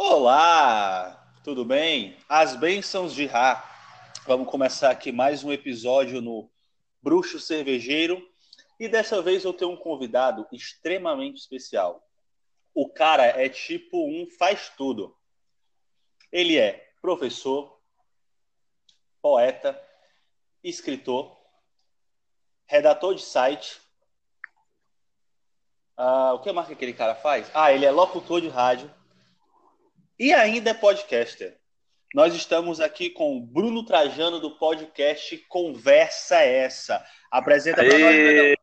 Olá, tudo bem? As bênçãos de Ra. Vamos começar aqui mais um episódio no Bruxo Cervejeiro e dessa vez eu tenho um convidado extremamente especial. O cara é tipo um faz tudo. Ele é professor, poeta, escritor, redator de site. Ah, o que mais que aquele cara faz? Ah, ele é locutor de rádio e ainda é podcaster. Nós estamos aqui com o Bruno Trajano do podcast Conversa Essa. Apresenta para nós.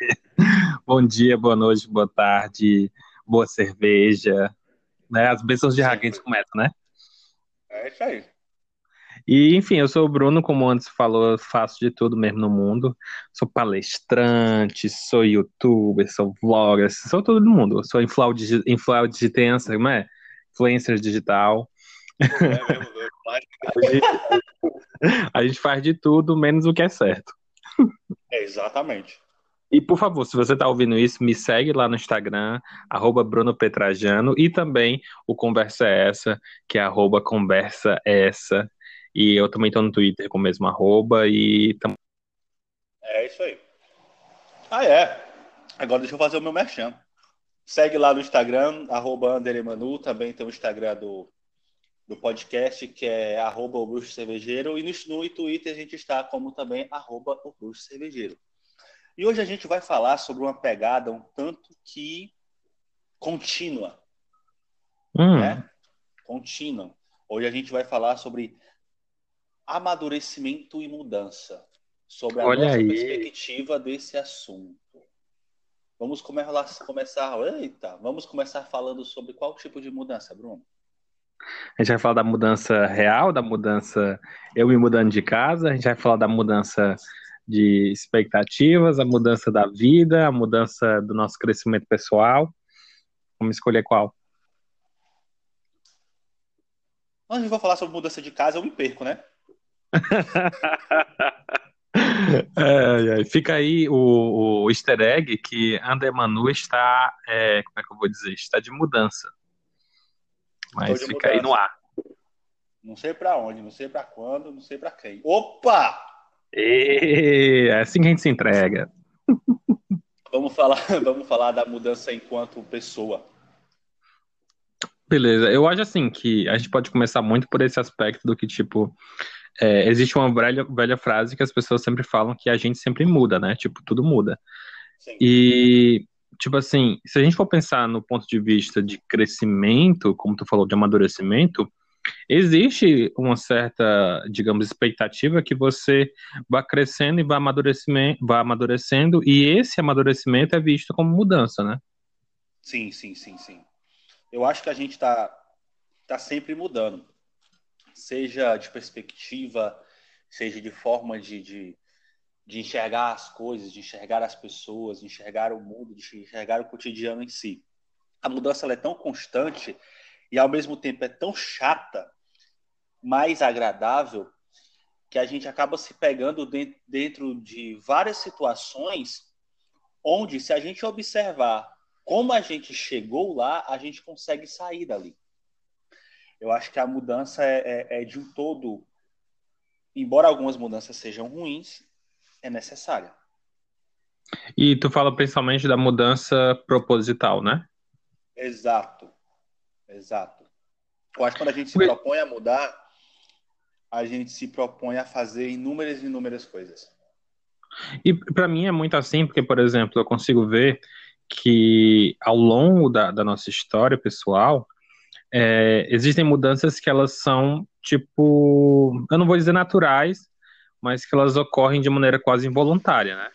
Bom dia, boa noite, boa tarde, boa cerveja. Né? As bênçãos de Raquel começam, né? É isso aí. E, enfim, eu sou o Bruno, como antes falou, faço de tudo mesmo no mundo. Sou palestrante, sou youtuber, sou vlogger, sou todo mundo. Sou influencer, como é? Influencer digital. É mesmo, a gente faz de tudo, menos o que é certo. É, exatamente. E, por favor, se você está ouvindo isso, me segue lá no Instagram, arroba Bruno Petrajano, e também o Conversa Essa, que é arroba Conversa Essa. E eu também estou no Twitter com o mesmo arroba e... É isso aí. Ah, é. Agora deixa eu fazer o meu merchan. Segue lá no Instagram, arroba Anderemanu, também tem o Instagram do, do podcast, que é arroba o Bruxo Cervejeiro, e no, no Twitter a gente está como também arroba o Bruxo Cervejeiro. E hoje a gente vai falar sobre uma pegada um tanto que contínua. Hum. Né? Contínua. Hoje a gente vai falar sobre amadurecimento e mudança. Sobre a Olha nossa aí. perspectiva desse assunto. Vamos começar. Eita, vamos começar falando sobre qual tipo de mudança, Bruno? A gente vai falar da mudança real, da mudança eu me mudando de casa, a gente vai falar da mudança de expectativas, a mudança da vida, a mudança do nosso crescimento pessoal. Vamos escolher qual? Quando a gente vai falar sobre mudança de casa, eu me perco, né? é, fica aí o, o, easter egg que Andemanu está, é, como é que eu vou dizer, está de mudança. Mas fica mudança. aí no ar. Não sei para onde, não sei para quando, não sei para quem. Opa! E, é assim que a gente se entrega. Vamos falar, vamos falar da mudança enquanto pessoa. Beleza, eu acho assim que a gente pode começar muito por esse aspecto do que, tipo, é, existe uma velha, velha frase que as pessoas sempre falam que a gente sempre muda, né? Tipo, tudo muda. Sim. E, tipo assim, se a gente for pensar no ponto de vista de crescimento, como tu falou, de amadurecimento, existe uma certa, digamos, expectativa que você vá crescendo e vá amadurecendo, vá amadurecendo, e esse amadurecimento é visto como mudança, né? Sim, sim, sim, sim. Eu acho que a gente está tá sempre mudando seja de perspectiva, seja de forma de, de, de enxergar as coisas, de enxergar as pessoas, de enxergar o mundo, de enxergar o cotidiano em si. A mudança é tão constante e ao mesmo tempo é tão chata, mais agradável, que a gente acaba se pegando dentro de várias situações onde, se a gente observar como a gente chegou lá, a gente consegue sair dali. Eu acho que a mudança é, é, é de um todo, embora algumas mudanças sejam ruins, é necessária. E tu fala principalmente da mudança proposital, né? Exato. Exato. Eu acho que quando a gente se propõe a mudar, a gente se propõe a fazer inúmeras e inúmeras coisas. E para mim é muito assim, porque, por exemplo, eu consigo ver que ao longo da, da nossa história pessoal, é, existem mudanças que elas são, tipo, eu não vou dizer naturais, mas que elas ocorrem de maneira quase involuntária, né?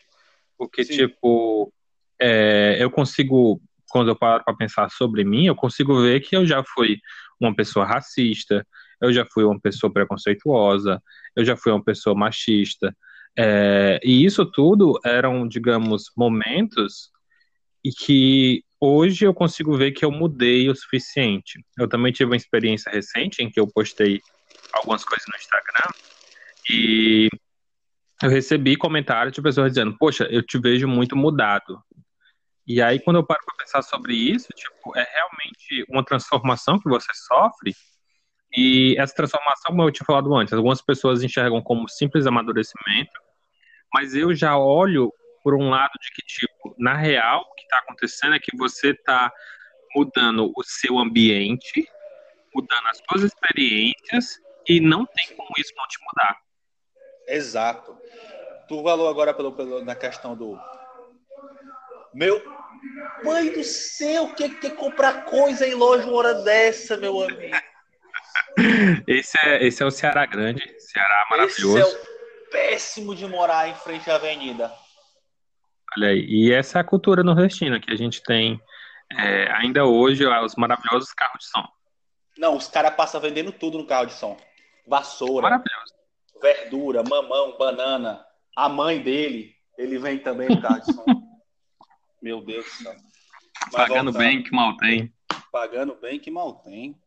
Porque, Sim. tipo, é, eu consigo, quando eu paro para pensar sobre mim, eu consigo ver que eu já fui uma pessoa racista, eu já fui uma pessoa preconceituosa, eu já fui uma pessoa machista. É, e isso tudo eram, digamos, momentos e que hoje eu consigo ver que eu mudei o suficiente. Eu também tive uma experiência recente em que eu postei algumas coisas no Instagram e eu recebi comentários de pessoas dizendo: Poxa, eu te vejo muito mudado. E aí, quando eu paro para pensar sobre isso, tipo, é realmente uma transformação que você sofre. E essa transformação, como eu tinha falado antes, algumas pessoas enxergam como simples amadurecimento, mas eu já olho por um lado de que, tipo, na real, o que está acontecendo é que você está mudando o seu ambiente, mudando as suas experiências, e não tem como isso não te mudar. Exato. Tu falou agora pelo, pelo, na questão do. Meu. Mãe do céu, que que comprar coisa em loja uma hora dessa, meu amigo? Esse é, esse é o Ceará Grande, Ceará maravilhoso. Esse é o péssimo de morar em frente à avenida. Olha aí, e essa é a cultura nordestina que a gente tem é, ainda hoje, os maravilhosos carros de som. Não, os caras passam vendendo tudo no carro de som. Vassoura, verdura, mamão, banana. A mãe dele, ele vem também no carro de som. Meu Deus do céu. Mas Pagando voltando, bem que mal tem. Pagando bem que mal tem.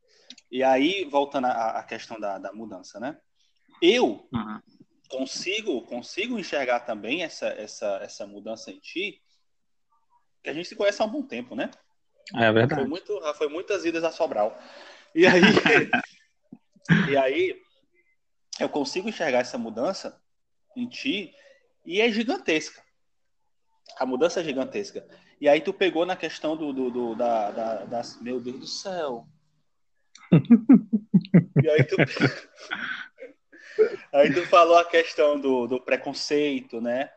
E aí, voltando à, à questão da, da mudança, né? Eu uhum. Consigo consigo enxergar também essa, essa, essa mudança em ti, que a gente se conhece há um bom tempo, né? É verdade. Foi, muito, foi muitas idas a Sobral. E aí, e aí, eu consigo enxergar essa mudança em ti e é gigantesca. A mudança é gigantesca. E aí tu pegou na questão do, do, do da, da, das, meu Deus do céu. e aí tu, aí tu falou a questão do, do preconceito, né?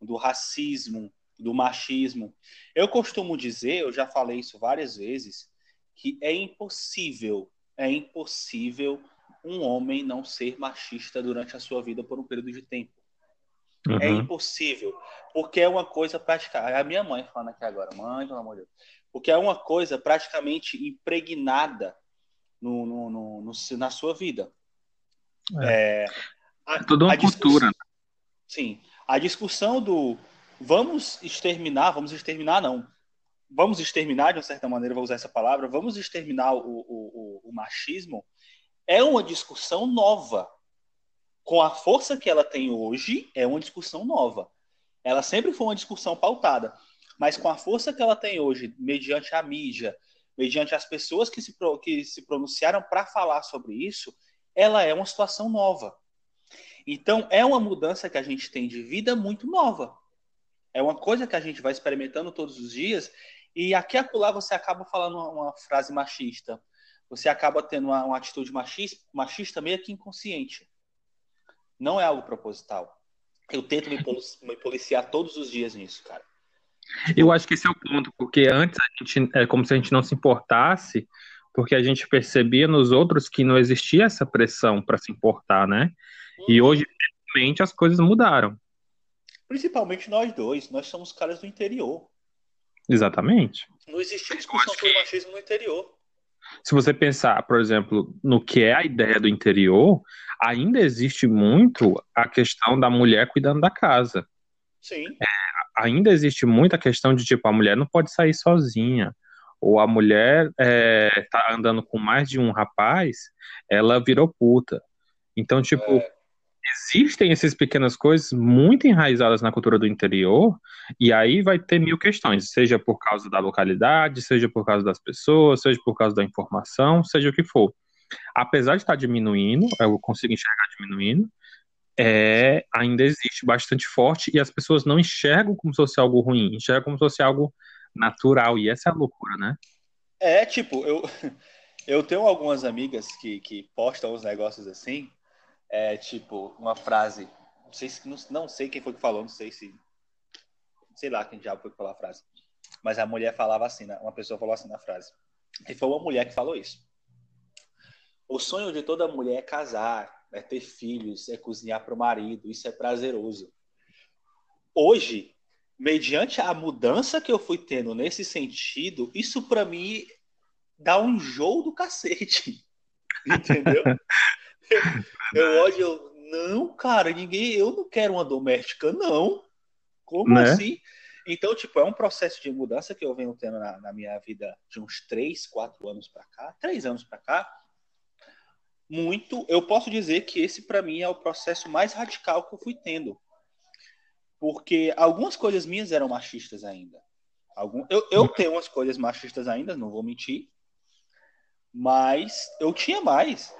Do racismo, do machismo. Eu costumo dizer, eu já falei isso várias vezes, que é impossível, é impossível um homem não ser machista durante a sua vida por um período de tempo. É uhum. É impossível, porque é uma coisa praticamente. A minha mãe falando aqui agora, mãe, pelo amor de Deus. Porque é uma coisa praticamente impregnada no, no, no, no na sua vida. É, é a, é toda uma cultura. Sim. A discussão do vamos exterminar, vamos exterminar não, vamos exterminar de uma certa maneira, vou usar essa palavra, vamos exterminar o, o, o, o machismo, é uma discussão nova. Com a força que ela tem hoje, é uma discussão nova. Ela sempre foi uma discussão pautada, mas com a força que ela tem hoje, mediante a mídia, mediante as pessoas que se, que se pronunciaram para falar sobre isso, ela é uma situação nova. Então, é uma mudança que a gente tem de vida muito nova. É uma coisa que a gente vai experimentando todos os dias e aqui e acolá você acaba falando uma, frase machista. Você acaba tendo uma, uma atitude machista, machista meio que inconsciente. Não é algo proposital. Eu tento me, me policiar todos os dias nisso, cara. Eu acho que esse é o ponto, porque antes a gente é como se a gente não se importasse, porque a gente percebia nos outros que não existia essa pressão para se importar, né? Hum. E uhum. hoje, realmente, as coisas mudaram. Principalmente nós dois, nós somos caras do interior. Exatamente. Não existia discussão sobre machismo no interior. Se você pensar, por exemplo, no que é a ideia do interior, ainda existe muito a questão da mulher cuidando da casa. Sim. É, ainda existe muita questão de tipo, a mulher não pode sair sozinha. Ou a mulher é, tá andando com mais de um rapaz, ela virou puta. Então, tipo, é existem essas pequenas coisas muito enraizadas na cultura do interior, e aí vai ter mil questões, seja por causa da localidade, seja por causa das pessoas, seja por causa da informação, seja o que for. Apesar de estar diminuindo, eu consigo enxergar diminuindo, é, ainda existe bastante forte e as pessoas não enxergam como se fosse algo ruim, enxergam como se fosse algo natural, e essa é a loucura, né? É, tipo, eu, eu tenho algumas amigas que, que postam os negócios assim, é tipo uma frase, não sei se não, não sei quem foi que falou, não sei se sei lá quem já foi que falou a frase, mas a mulher falava assim, né? uma pessoa falou assim na frase. E foi uma mulher que falou isso. O sonho de toda mulher é casar, é ter filhos, é cozinhar para o marido, isso é prazeroso. Hoje, mediante a mudança que eu fui tendo nesse sentido, isso para mim dá um jogo do cacete. Entendeu? eu olho, eu, não, cara, ninguém, eu não quero uma doméstica, não. Como né? assim? Então, tipo, é um processo de mudança que eu venho tendo na, na minha vida de uns três, quatro anos para cá, três anos para cá. Muito, eu posso dizer que esse para mim é o processo mais radical que eu fui tendo. Porque algumas coisas minhas eram machistas ainda. Algum, eu, eu tenho umas coisas machistas ainda, não vou mentir. Mas eu tinha mais.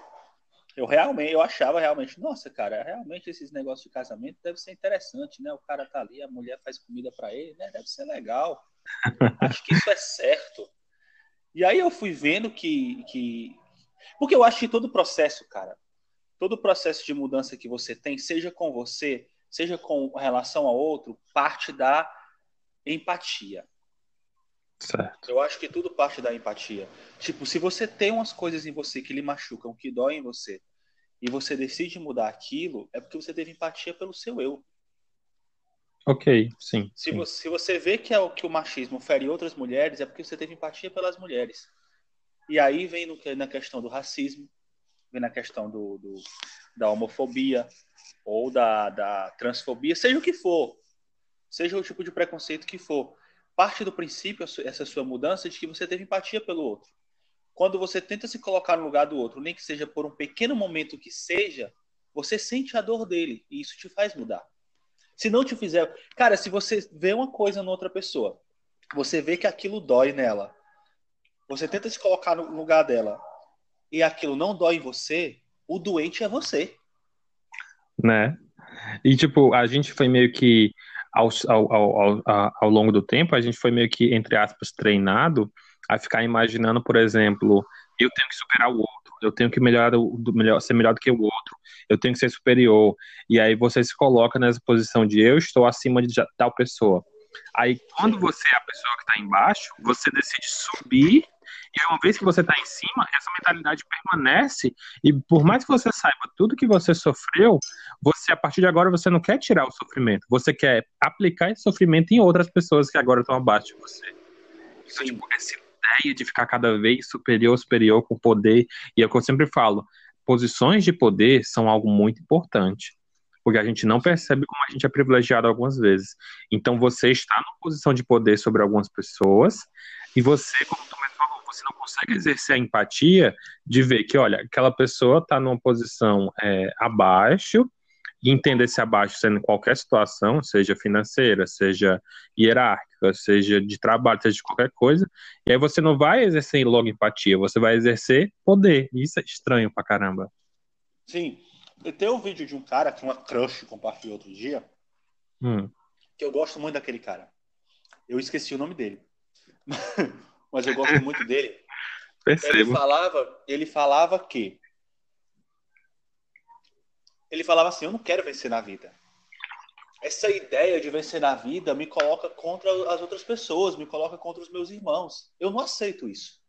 Eu realmente, eu achava realmente, nossa, cara, realmente esses negócios de casamento deve ser interessante, né? O cara tá ali, a mulher faz comida para ele, né? Deve ser legal. Acho que isso é certo. E aí eu fui vendo que, que. Porque eu acho que todo processo, cara, todo processo de mudança que você tem, seja com você, seja com relação a outro, parte da empatia. Certo. Eu acho que tudo parte da empatia. Tipo, se você tem umas coisas em você que lhe machucam, que doem em você, e você decide mudar aquilo, é porque você teve empatia pelo seu eu. Ok, sim. Se, sim. Você, se você vê que, é o, que o machismo fere outras mulheres, é porque você teve empatia pelas mulheres. E aí vem no, na questão do racismo, na questão do, do da homofobia ou da, da transfobia, seja o que for, seja o tipo de preconceito que for parte do princípio, essa sua mudança, de que você teve empatia pelo outro. Quando você tenta se colocar no lugar do outro, nem que seja por um pequeno momento que seja, você sente a dor dele e isso te faz mudar. Se não te fizer. Cara, se você vê uma coisa na outra pessoa, você vê que aquilo dói nela, você tenta se colocar no lugar dela e aquilo não dói em você, o doente é você. Né? E, tipo, a gente foi meio que ao, ao, ao, ao, longo do tempo, a gente foi meio que, entre aspas, treinado a ficar imaginando, por exemplo, eu tenho que superar o outro, eu tenho que melhorar do, melhor, ser melhor do que o outro, eu tenho que ser superior. E aí você se coloca nessa posição de eu estou acima de tal pessoa. Aí, quando você é a pessoa que está embaixo, você decide subir e uma vez que você está em cima, essa mentalidade permanece. E por mais que você saiba tudo que você sofreu, você, a partir de agora, você não quer tirar o sofrimento. Você quer aplicar esse sofrimento em outras pessoas que agora estão abaixo de você. Então, tipo, essa ideia de ficar cada vez superior, superior com poder. E é o que eu sempre falo: posições de poder são algo muito importante porque a gente não percebe como a gente é privilegiado algumas vezes. Então você está numa posição de poder sobre algumas pessoas e você, como tu mesmo você não consegue exercer a empatia de ver que, olha, aquela pessoa está numa posição é, abaixo, e entender esse abaixo sendo em qualquer situação, seja financeira, seja hierárquica, seja de trabalho, seja de qualquer coisa, e aí você não vai exercer logo empatia, você vai exercer poder. Isso é estranho pra caramba. Sim. Eu tenho um vídeo de um cara que uma crush compartilhou outro dia, hum. que eu gosto muito daquele cara. Eu esqueci o nome dele. mas eu gosto muito dele. Percebo. Ele falava, ele falava que ele falava assim: "Eu não quero vencer na vida. Essa ideia de vencer na vida me coloca contra as outras pessoas, me coloca contra os meus irmãos. Eu não aceito isso.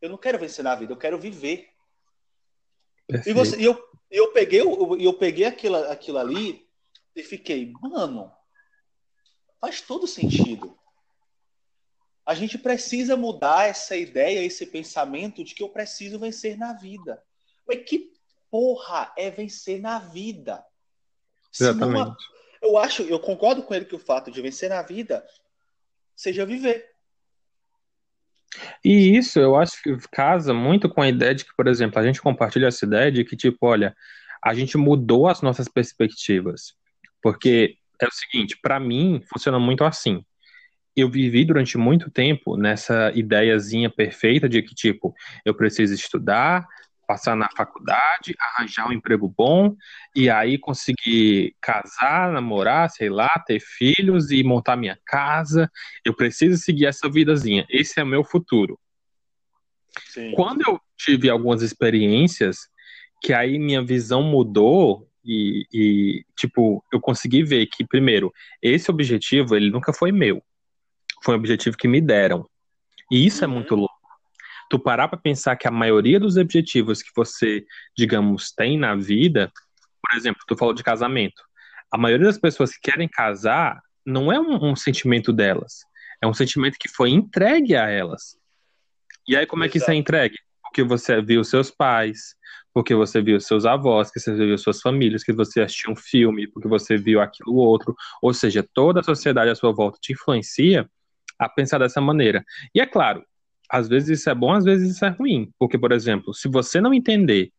Eu não quero vencer na vida, eu quero viver." E, você, e eu, eu peguei, eu, eu peguei aquilo, aquilo ali e fiquei, mano, faz todo sentido. A gente precisa mudar essa ideia, esse pensamento de que eu preciso vencer na vida. Mas que porra é vencer na vida? Exatamente. Uma... eu acho, eu concordo com ele que o fato de vencer na vida seja viver. E isso eu acho que casa muito com a ideia de que, por exemplo, a gente compartilha essa ideia de que, tipo, olha, a gente mudou as nossas perspectivas. Porque é o seguinte, para mim, funciona muito assim eu vivi durante muito tempo nessa ideiazinha perfeita de que, tipo, eu preciso estudar, passar na faculdade, arranjar um emprego bom e aí conseguir casar, namorar, sei lá, ter filhos e montar minha casa. Eu preciso seguir essa vidazinha. Esse é o meu futuro. Sim. Quando eu tive algumas experiências que aí minha visão mudou e, e, tipo, eu consegui ver que, primeiro, esse objetivo, ele nunca foi meu foi um objetivo que me deram. E isso é uhum. é muito louco. Tu parar para pensar que a maioria dos objetivos que você, digamos, tem na vida, por exemplo, tu falou de casamento. A maioria das pessoas que querem casar não é um, um sentimento delas, é um sentimento que foi entregue a elas. E aí como é que isso é entregue? Porque você viu seus pais, porque você viu seus avós, que você viu suas famílias, que você assistiu um filme, porque você viu aquilo outro, ou seja, toda a sociedade à sua volta te influencia a pensar dessa maneira. E é claro, às vezes isso é bom, às vezes isso é ruim. Porque, por exemplo, se você não entender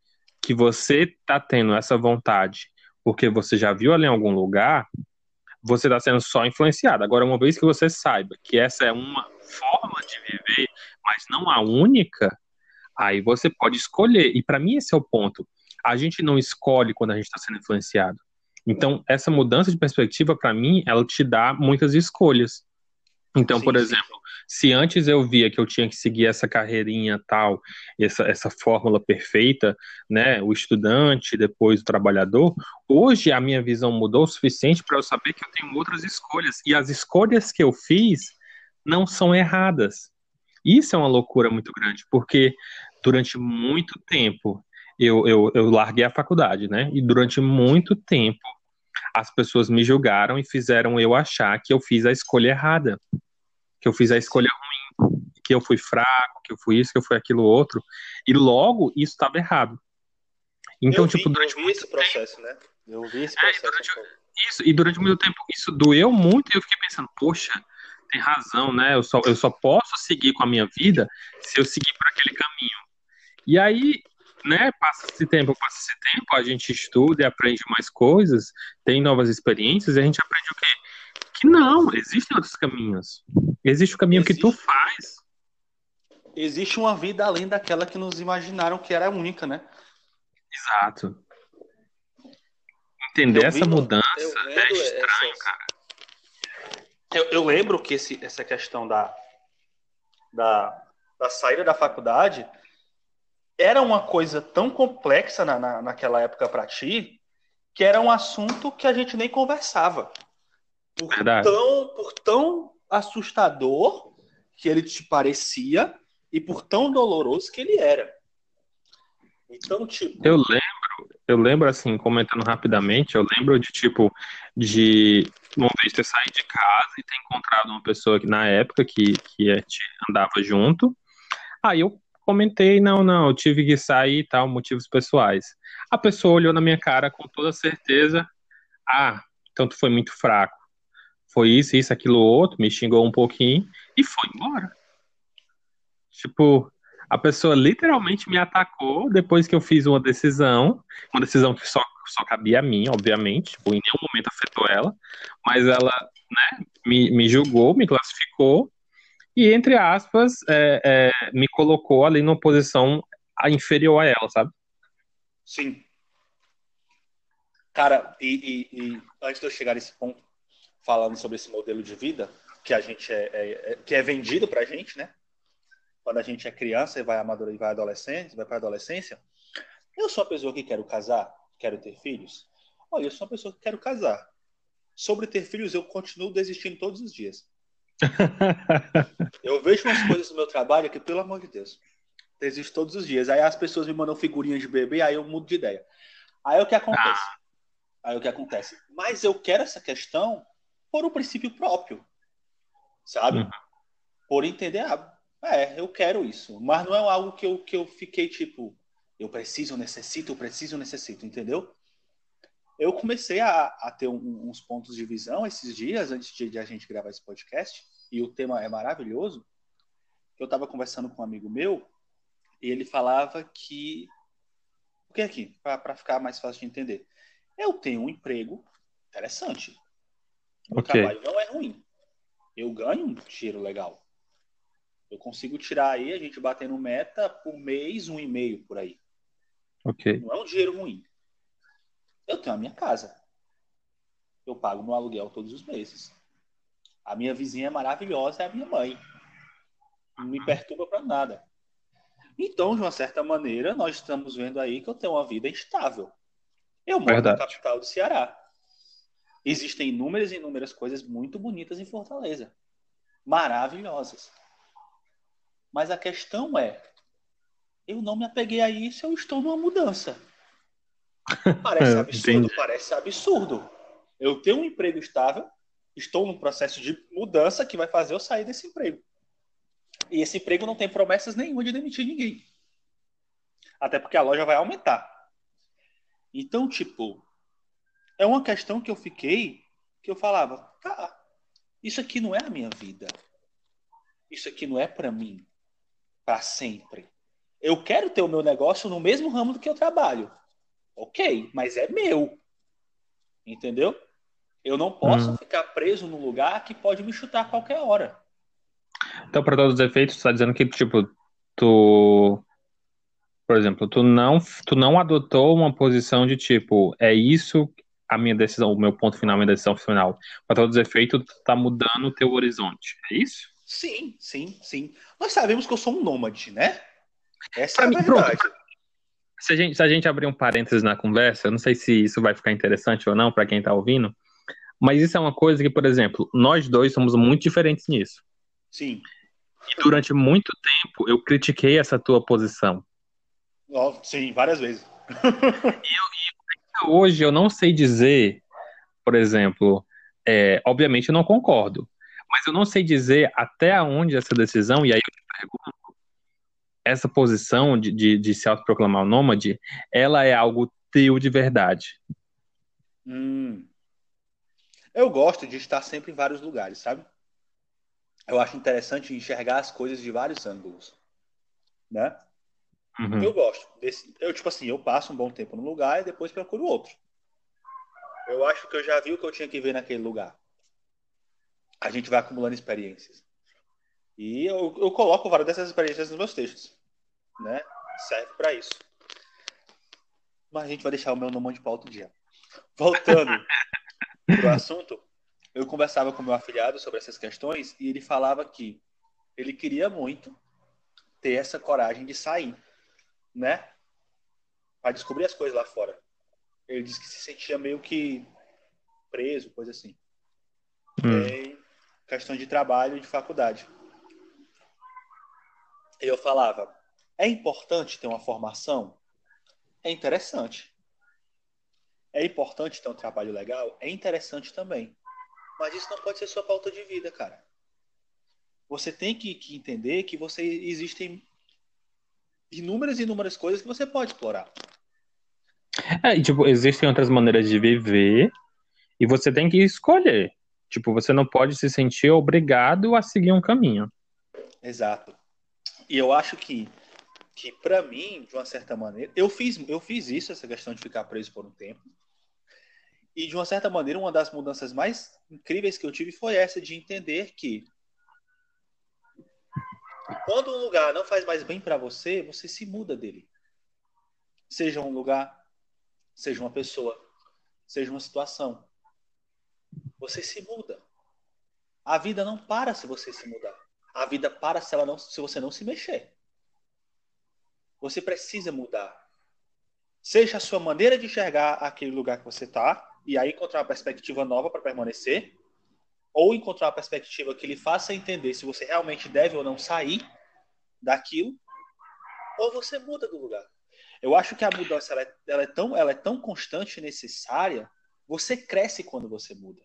que você está tendo essa vontade porque você já viu ali em algum lugar, você está sendo só influenciado. Agora, uma vez que você saiba que essa é uma forma de viver, mas não a única, aí você pode escolher. E para mim esse é o ponto. A gente não escolhe quando a gente está sendo influenciado. Então, essa mudança de perspectiva, para mim, ela te dá muitas escolhas. Então, sim, por exemplo, sim. se antes eu via que eu tinha que seguir essa carreirinha tal, essa, essa fórmula perfeita, né, o estudante, depois o trabalhador, hoje a minha visão mudou o suficiente para eu saber que eu tenho outras escolhas. E as escolhas que eu fiz não são erradas. Isso é uma loucura muito grande, porque durante muito tempo eu, eu, eu larguei a faculdade, né? E durante muito tempo as pessoas me julgaram e fizeram eu achar que eu fiz a escolha errada, que eu fiz a escolha ruim, que eu fui fraco, que eu fui isso, que eu fui aquilo outro, e logo isso estava errado. Então, eu tipo, vi, durante esse processo, né? Eu vi esse processo. É, e durante, isso, e durante muito tempo isso doeu muito e eu fiquei pensando, poxa, tem razão, né? Eu só, eu só posso seguir com a minha vida se eu seguir por aquele caminho. E aí né, passa esse tempo, passa esse tempo, a gente estuda e aprende mais coisas, tem novas experiências, e a gente aprende o quê? Que não, existem outros caminhos. Existe o caminho existe, que tu faz. Existe uma vida além daquela que nos imaginaram que era única, né? Exato. Entender essa mudança é estranho, cara. Eu, eu, lembro que esse, essa questão da, da, da saída da faculdade era uma coisa tão complexa na, na, naquela época para ti que era um assunto que a gente nem conversava. Por Verdade. tão, por tão assustador que ele te parecia e por tão doloroso que ele era. Então, tipo. Eu lembro, eu lembro assim, comentando rapidamente, eu lembro de tipo, de uma vez ter saído de casa e ter encontrado uma pessoa que na época que, que andava junto. Aí eu comentei, não, não, eu tive que sair e tal, motivos pessoais. A pessoa olhou na minha cara com toda certeza, ah, então tu foi muito fraco. Foi isso, isso, aquilo, outro, me xingou um pouquinho e foi embora. Tipo, a pessoa literalmente me atacou depois que eu fiz uma decisão, uma decisão que só, só cabia a mim, obviamente, tipo, em nenhum momento afetou ela, mas ela, né, me, me julgou, me classificou e, entre aspas, é, é, me colocou ali numa posição inferior a ela, sabe? Sim. Cara, e, e, e, antes de eu chegar nesse ponto, falando sobre esse modelo de vida que a gente é, é, é que é vendido pra gente, né? Quando a gente é criança e vai amadurecer, vai adolescente, vai para adolescência, eu sou a pessoa que quero casar, quero ter filhos. Olha, eu sou uma pessoa que quero casar. Sobre ter filhos, eu continuo desistindo todos os dias. eu vejo umas coisas no meu trabalho que, pelo amor de Deus, existe todos os dias. Aí as pessoas me mandam figurinhas de bebê, aí eu mudo de ideia. Aí o que acontece? Ah. Aí o que acontece? Mas eu quero essa questão por um princípio próprio, sabe? Uhum. Por entender, ah, é, eu quero isso. Mas não é algo que eu, que eu fiquei tipo, eu preciso, eu necessito, eu preciso, eu necessito, entendeu? eu comecei a, a ter um, uns pontos de visão esses dias, antes de, de, a gente gravar esse podcast, e o tema é maravilhoso. Eu estava conversando com um amigo meu, e ele falava que. O que é aqui? Para ficar mais fácil de entender. Eu tenho um emprego interessante. O okay. trabalho não é ruim. Eu ganho um dinheiro legal. Eu consigo tirar aí, a gente batendo meta por mês, um e meio por aí. Ok. Não é um dinheiro ruim. Eu tenho a minha casa. Eu pago meu aluguel todos os meses. A minha vizinha é maravilhosa, é a minha mãe. Não me perturba para nada. Então, de uma certa maneira, nós estamos vendo aí que eu tenho uma vida estável. Eu moro Verdade. na capital do Ceará. Existem inúmeras e inúmeras coisas muito bonitas em Fortaleza. Maravilhosas. Mas a questão é, eu não me apeguei a isso, eu estou numa mudança. Parece absurdo, parece absurdo. Eu tenho um emprego estável, estou num processo de mudança que vai fazer eu sair desse emprego. E esse emprego não tem promessas nenhuma de demitir ninguém. Até porque a loja vai aumentar. Então, tipo, é uma questão que eu fiquei, que eu falava, tá, isso aqui não é a minha vida. Isso aqui não é para mim, para sempre. Eu quero ter o meu negócio no mesmo ramo do que eu trabalho. Ok, mas é meu. Entendeu? Eu não posso hum. ficar preso num lugar que pode me chutar a qualquer hora. Então, para todos os efeitos, tu tá dizendo que, tipo, tu. Por exemplo, tu não, tu não adotou uma posição de tipo, é isso a minha decisão, o meu ponto final, a minha decisão final. Para todos os efeitos, tu tá mudando o teu horizonte. É isso? Sim, sim, sim. Nós sabemos que eu sou um nômade, né? Essa é a mim, verdade. Pronto. Se a, gente, se a gente abrir um parênteses na conversa, eu não sei se isso vai ficar interessante ou não para quem está ouvindo, mas isso é uma coisa que, por exemplo, nós dois somos muito diferentes nisso. Sim. E durante muito tempo eu critiquei essa tua posição. Oh, sim, várias vezes. e, eu, e hoje eu não sei dizer, por exemplo, é, obviamente eu não concordo, mas eu não sei dizer até onde essa decisão, e aí eu te pergunto, essa posição de, de, de se autoproclamar o nômade, ela é algo teu de verdade. Hum. Eu gosto de estar sempre em vários lugares, sabe? Eu acho interessante enxergar as coisas de vários ângulos, né? Uhum. Eu gosto desse, eu tipo assim, eu passo um bom tempo num lugar e depois procuro outro. Eu acho que eu já vi o que eu tinha que ver naquele lugar. A gente vai acumulando experiências. E eu, eu coloco várias dessas experiências nos meus textos, né? Serve para isso. Mas a gente vai deixar o meu nome de pauta outro dia. Voltando pro assunto, eu conversava com meu afiliado sobre essas questões e ele falava que ele queria muito ter essa coragem de sair, né? Para descobrir as coisas lá fora. Ele disse que se sentia meio que preso, coisa assim. Hum. É questão de trabalho e de faculdade. E eu falava, é importante ter uma formação? É interessante. É importante ter um trabalho legal? É interessante também. Mas isso não pode ser sua pauta de vida, cara. Você tem que, que entender que você existem inúmeras e inúmeras coisas que você pode explorar. É, tipo, existem outras maneiras de viver e você tem que escolher. Tipo, você não pode se sentir obrigado a seguir um caminho. Exato. E eu acho que que para mim, de uma certa maneira, eu fiz eu fiz isso essa questão de ficar preso por um tempo. E de uma certa maneira, uma das mudanças mais incríveis que eu tive foi essa de entender que quando um lugar não faz mais bem para você, você se muda dele. Seja um lugar, seja uma pessoa, seja uma situação. Você se muda. A vida não para se você se mudar. A vida para se ela não se você não se mexer. Você precisa mudar. Seja a sua maneira de enxergar aquele lugar que você está, e aí encontrar uma perspectiva nova para permanecer, ou encontrar uma perspectiva que lhe faça entender se você realmente deve ou não sair daquilo, ou você muda do lugar. Eu acho que a mudança ela é, ela é tão, ela é tão constante e necessária, você cresce quando você muda.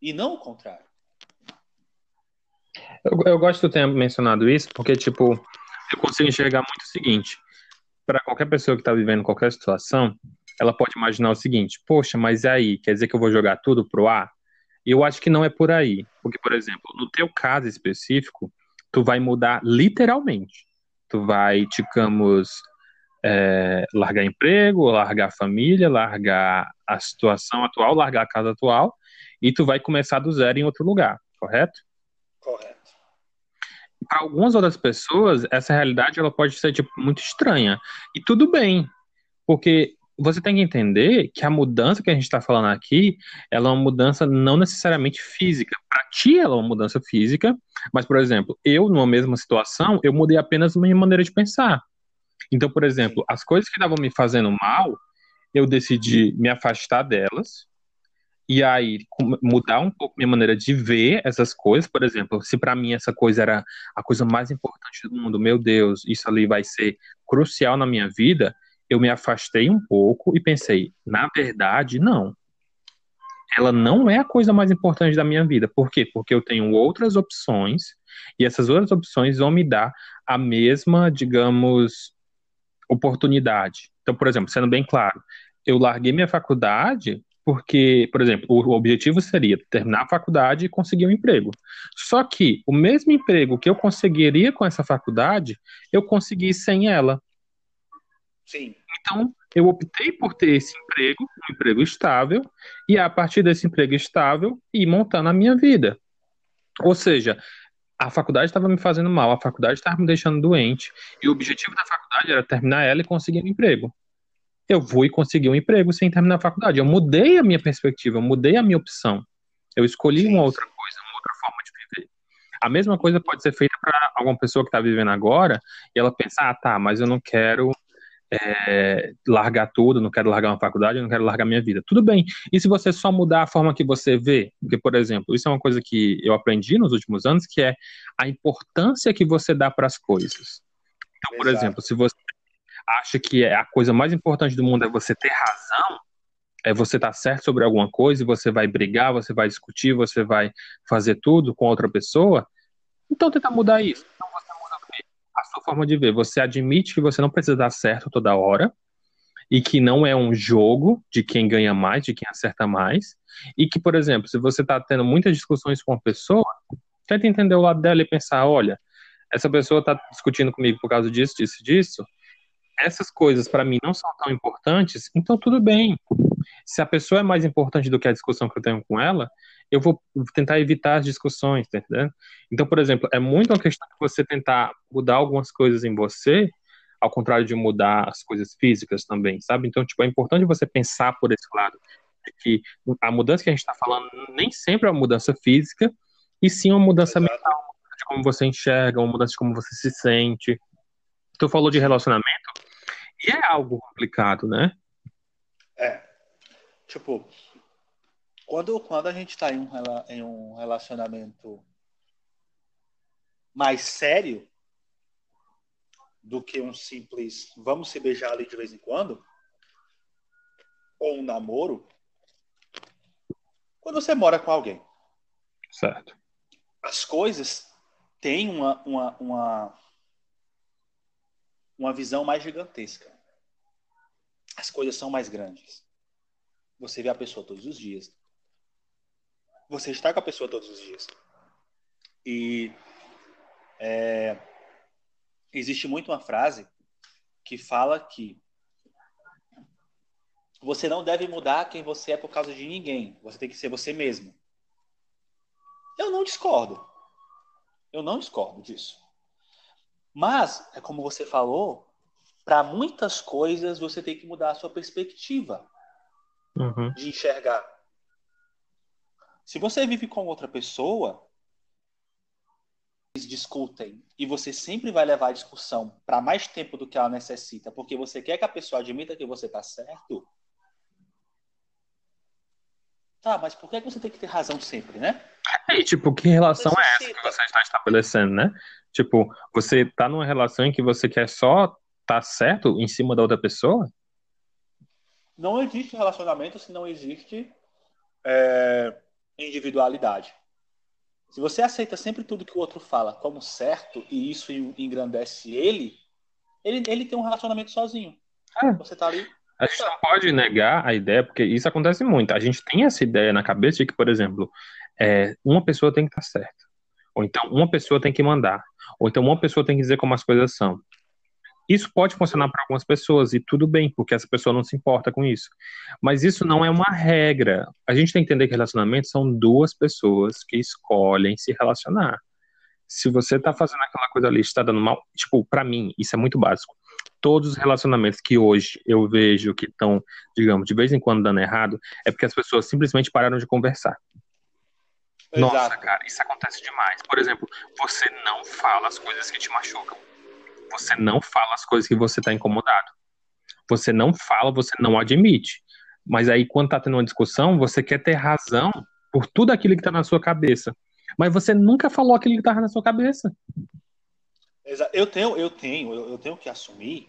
E não o contrário. Eu, eu gosto tu ter mencionado isso, porque, tipo, eu consigo enxergar muito o seguinte: para qualquer pessoa que está vivendo qualquer situação, ela pode imaginar o seguinte: poxa, mas aí, quer dizer que eu vou jogar tudo pro ar? Eu acho que não é por aí. Porque, por exemplo, no teu caso específico, tu vai mudar literalmente. Tu vai, digamos, é, largar emprego, largar família, largar a situação atual, largar a casa atual, e tu vai começar do zero em outro lugar, correto? Correto. Para algumas outras pessoas, essa realidade ela pode ser tipo, muito estranha. E tudo bem, porque você tem que entender que a mudança que a gente está falando aqui, ela é uma mudança não necessariamente física. Para ti, ela é uma mudança física, mas, por exemplo, eu, numa mesma situação, eu mudei apenas minha maneira de pensar. Então, por exemplo, as coisas que estavam me fazendo mal, eu decidi me afastar delas, e aí mudar um pouco minha maneira de ver essas coisas. Por exemplo, se para mim essa coisa era a coisa mais importante do mundo, meu Deus, isso ali vai ser crucial na minha vida eu me afastei um pouco e pensei, na verdade, não. Ela não é a coisa mais importante da minha vida. Por quê? Porque eu tenho outras opções e essas outras opções vão me dar a mesma, digamos, oportunidade. Então, por exemplo, sendo bem claro, eu larguei minha faculdade porque, por exemplo, o objetivo seria terminar a faculdade e conseguir um emprego. Só que o mesmo emprego que eu conseguiria com essa faculdade, eu consegui sem ela. Sim. Então, eu optei por ter esse emprego, um emprego estável, e a partir desse emprego estável, ir montando a minha vida. Ou seja, a faculdade estava me fazendo mal, a faculdade estava me deixando doente, e o objetivo da faculdade era terminar ela e conseguir um emprego. Eu vou e consegui um emprego sem terminar a faculdade. Eu mudei a minha perspectiva, eu mudei a minha opção. Eu escolhi uma outra coisa, uma outra forma de viver. A mesma coisa pode ser feita para alguma pessoa que está vivendo agora e ela pensar, ah, tá, mas eu não quero é, largar tudo, não quero largar uma faculdade, não quero largar minha vida. Tudo bem. E se você só mudar a forma que você vê? Porque, por exemplo, isso é uma coisa que eu aprendi nos últimos anos, que é a importância que você dá para as coisas. Então, por Exato. exemplo, se você acha que é a coisa mais importante do mundo é você ter razão, é você estar tá certo sobre alguma coisa e você vai brigar, você vai discutir, você vai fazer tudo com outra pessoa, então tenta mudar isso. Então você a sua forma de ver. Você admite que você não precisa dar certo toda hora e que não é um jogo de quem ganha mais, de quem acerta mais. E que, por exemplo, se você está tendo muitas discussões com uma pessoa, tenta entender o lado dela e pensar, olha, essa pessoa está discutindo comigo por causa disso, disso, disso, essas coisas para mim não são tão importantes, então tudo bem. Se a pessoa é mais importante do que a discussão que eu tenho com ela, eu vou tentar evitar as discussões, tá entendendo? Então, por exemplo, é muito uma questão de você tentar mudar algumas coisas em você, ao contrário de mudar as coisas físicas também, sabe? Então, tipo, é importante você pensar por esse lado, de que a mudança que a gente está falando nem sempre é uma mudança física, e sim uma mudança Exato. mental, de como você enxerga, uma mudança de como você se sente. Tu falou de relacionamento, e é algo complicado, né? É. Tipo, quando, quando a gente está em um, em um relacionamento mais sério do que um simples vamos se beijar ali de vez em quando, ou um namoro, quando você mora com alguém. Certo. As coisas têm uma, uma, uma uma visão mais gigantesca. As coisas são mais grandes. Você vê a pessoa todos os dias. Você está com a pessoa todos os dias. E é, existe muito uma frase que fala que você não deve mudar quem você é por causa de ninguém. Você tem que ser você mesmo. Eu não discordo. Eu não discordo disso. Mas, é como você falou, para muitas coisas você tem que mudar a sua perspectiva uhum. de enxergar. Se você vive com outra pessoa, eles discutem e você sempre vai levar a discussão para mais tempo do que ela necessita, porque você quer que a pessoa admita que você está certo. Tá, mas por que você tem que ter razão sempre, né? E, tipo, que relação é essa que você está estabelecendo, né? Tipo, você tá numa relação em que você quer só estar tá certo em cima da outra pessoa? Não existe relacionamento se não existe é, individualidade. Se você aceita sempre tudo que o outro fala como certo e isso engrandece ele, ele, ele tem um relacionamento sozinho. É. Você tá ali. A gente não pode negar a ideia, porque isso acontece muito. A gente tem essa ideia na cabeça de que, por exemplo, é, uma pessoa tem que estar certa. Ou então uma pessoa tem que mandar. Ou então uma pessoa tem que dizer como as coisas são. Isso pode funcionar para algumas pessoas e tudo bem, porque essa pessoa não se importa com isso. Mas isso não é uma regra. A gente tem que entender que relacionamentos são duas pessoas que escolhem se relacionar. Se você tá fazendo aquela coisa ali, está dando mal, tipo, para mim, isso é muito básico. Todos os relacionamentos que hoje eu vejo que estão, digamos, de vez em quando dando errado, é porque as pessoas simplesmente pararam de conversar. Exato. Nossa, cara, isso acontece demais. Por exemplo, você não fala as coisas que te machucam. Você não fala as coisas que você tá incomodado. Você não fala, você não admite. Mas aí, quando tá tendo uma discussão, você quer ter razão por tudo aquilo que tá na sua cabeça. Mas você nunca falou aquilo que tava na sua cabeça. Eu tenho, eu tenho, eu tenho que assumir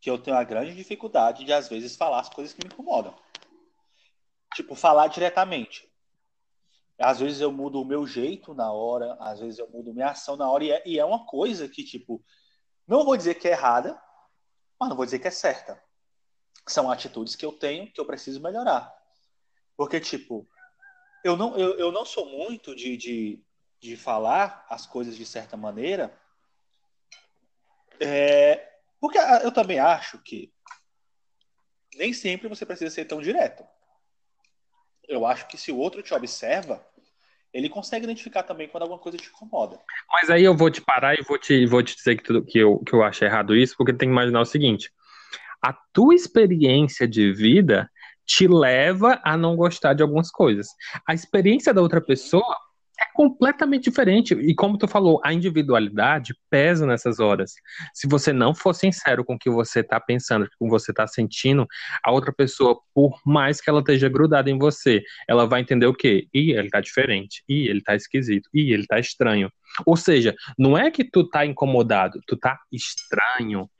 que eu tenho a grande dificuldade de, às vezes, falar as coisas que me incomodam. Tipo, falar diretamente. Às vezes eu mudo o meu jeito na hora, às vezes eu mudo minha ação na hora, e é, e é uma coisa que, tipo, não vou dizer que é errada, mas não vou dizer que é certa. São atitudes que eu tenho que eu preciso melhorar. Porque, tipo, eu não, eu, eu não sou muito de, de, de falar as coisas de certa maneira, é, Porque eu também acho que nem sempre você precisa ser tão direto. Eu acho que se o outro te observa, ele consegue identificar também quando alguma coisa te incomoda. Mas aí eu vou te parar e vou te, vou te dizer que, tudo, que, eu, que eu acho errado isso, porque tem que imaginar o seguinte: a tua experiência de vida te leva a não gostar de algumas coisas. A experiência da outra pessoa completamente diferente. E como tu falou, a individualidade pesa nessas horas. Se você não for sincero com o que você está pensando, com o que você está sentindo, a outra pessoa, por mais que ela esteja grudada em você, ela vai entender o quê? Ih, ele tá diferente. Ih, ele tá esquisito. Ih, ele tá estranho. Ou seja, não é que tu tá incomodado, tu tá estranho.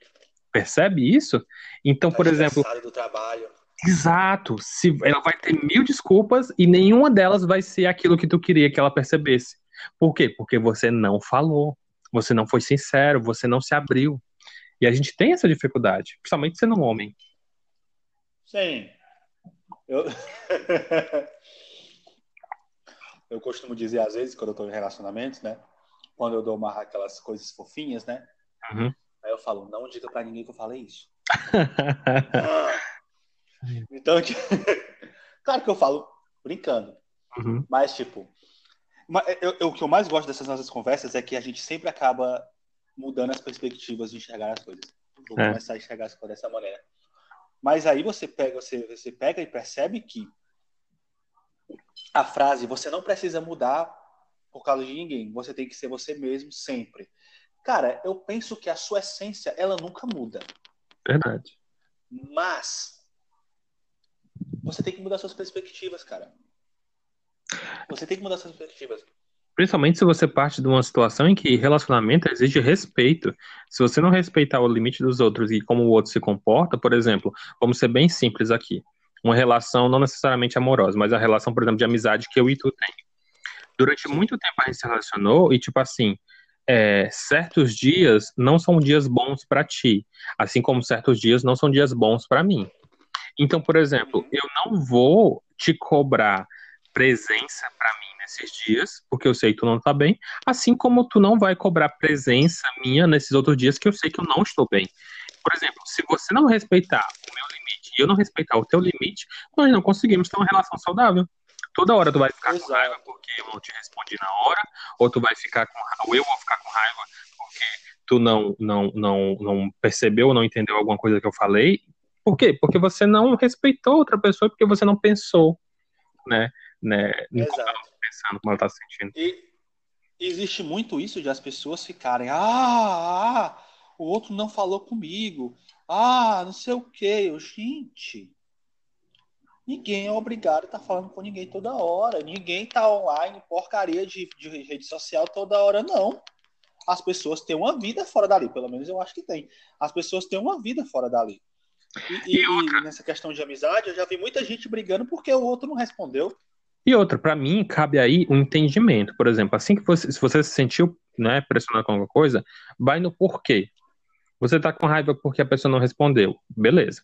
Percebe isso? Então, tá por exemplo. Do trabalho. Exato. Se, ela vai ter mil desculpas e nenhuma delas vai ser aquilo que tu queria que ela percebesse. Por quê? Porque você não falou, você não foi sincero, você não se abriu. E a gente tem essa dificuldade, principalmente sendo um homem. Sim. Eu, eu costumo dizer às vezes, quando eu tô em relacionamentos, né? Quando eu dou uma aquelas coisas fofinhas, né? Uhum. Aí eu falo, não diga pra ninguém que eu falei isso. Então, claro que eu falo brincando, uhum. mas tipo, eu, eu, o que eu mais gosto dessas nossas conversas é que a gente sempre acaba mudando as perspectivas de enxergar as coisas. Vou é. começar a enxergar as coisas dessa maneira. Mas aí você pega, você, você pega e percebe que a frase você não precisa mudar por causa de ninguém, você tem que ser você mesmo sempre. Cara, eu penso que a sua essência ela nunca muda. Verdade. Mas você tem que mudar suas perspectivas, cara. Você tem que mudar suas perspectivas. Principalmente se você parte de uma situação em que relacionamento exige respeito. Se você não respeitar o limite dos outros e como o outro se comporta, por exemplo, vamos ser bem simples aqui. Uma relação não necessariamente amorosa, mas a relação, por exemplo, de amizade que eu e tu tem. Durante muito tempo a gente se relacionou e, tipo assim, é, certos dias não são dias bons para ti, assim como certos dias não são dias bons para mim. Então, por exemplo, eu não vou te cobrar presença para mim nesses dias, porque eu sei que tu não tá bem, assim como tu não vai cobrar presença minha nesses outros dias que eu sei que eu não estou bem. Por exemplo, se você não respeitar o meu limite e eu não respeitar o teu limite, nós não conseguimos ter uma relação saudável. Toda hora tu vai ficar com raiva porque eu não te respondi na hora, ou tu vai ficar com ou eu vou ficar com raiva porque tu não não não não percebeu ou não entendeu alguma coisa que eu falei, por quê? Porque você não respeitou outra pessoa porque você não pensou, né? né em como ela tá pensando, como ela está se sentindo. E existe muito isso de as pessoas ficarem, ah, ah, o outro não falou comigo, ah, não sei o quê. gente, ninguém é obrigado a estar tá falando com ninguém toda hora. Ninguém está online, porcaria de, de rede social toda hora, não. As pessoas têm uma vida fora dali, pelo menos eu acho que tem. As pessoas têm uma vida fora dali. E, e, e nessa questão de amizade, eu já vi muita gente brigando porque o outro não respondeu. E outra, para mim, cabe aí um entendimento. Por exemplo, assim que você, se você se sentiu né, pressionado com alguma coisa, vai no porquê. Você tá com raiva porque a pessoa não respondeu. Beleza.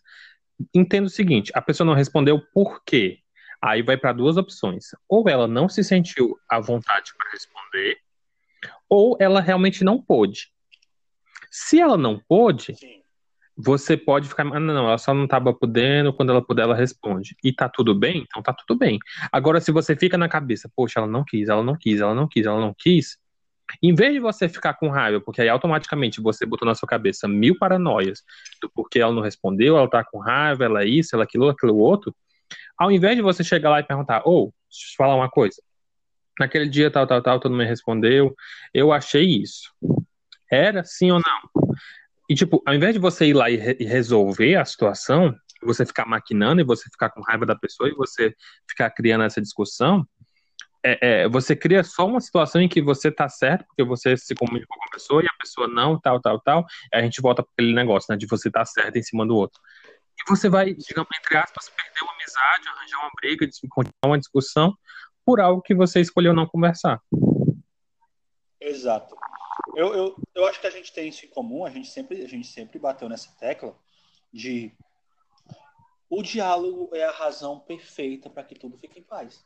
Entenda o seguinte: a pessoa não respondeu por quê? Aí vai para duas opções. Ou ela não se sentiu à vontade para responder, ou ela realmente não pôde. Se ela não pôde, Sim você pode ficar, ah, não, ela só não estava podendo, quando ela puder ela responde. E tá tudo bem? Então tá tudo bem. Agora, se você fica na cabeça, poxa, ela não quis, ela não quis, ela não quis, ela não quis, em vez de você ficar com raiva, porque aí automaticamente você botou na sua cabeça mil paranoias do porquê ela não respondeu, ela tá com raiva, ela é isso, ela é aquilo, aquilo outro, ao invés de você chegar lá e perguntar, ou, oh, deixa eu falar uma coisa, naquele dia tal, tal, tal, todo mundo me respondeu, eu achei isso. Era sim ou não? E, tipo, ao invés de você ir lá e, re resolver a situação, você ficar maquinando e você ficar com raiva da pessoa e você ficar criando essa discussão, é, é, você cria só uma situação em que você tá certo, porque você se comunicou com a pessoa e a pessoa não, tal, tal, tal. A gente volta para aquele negócio, né, de você tá certo em cima do outro. E você vai, digamos, entre aspas, perder uma amizade, arranjar uma briga, continuar uma discussão por algo que você escolheu não conversar. Exato. Eu, eu, eu acho que a gente tem isso em comum, a gente sempre, a gente sempre bateu nessa tecla de o diálogo é a razão perfeita para que tudo fique em paz.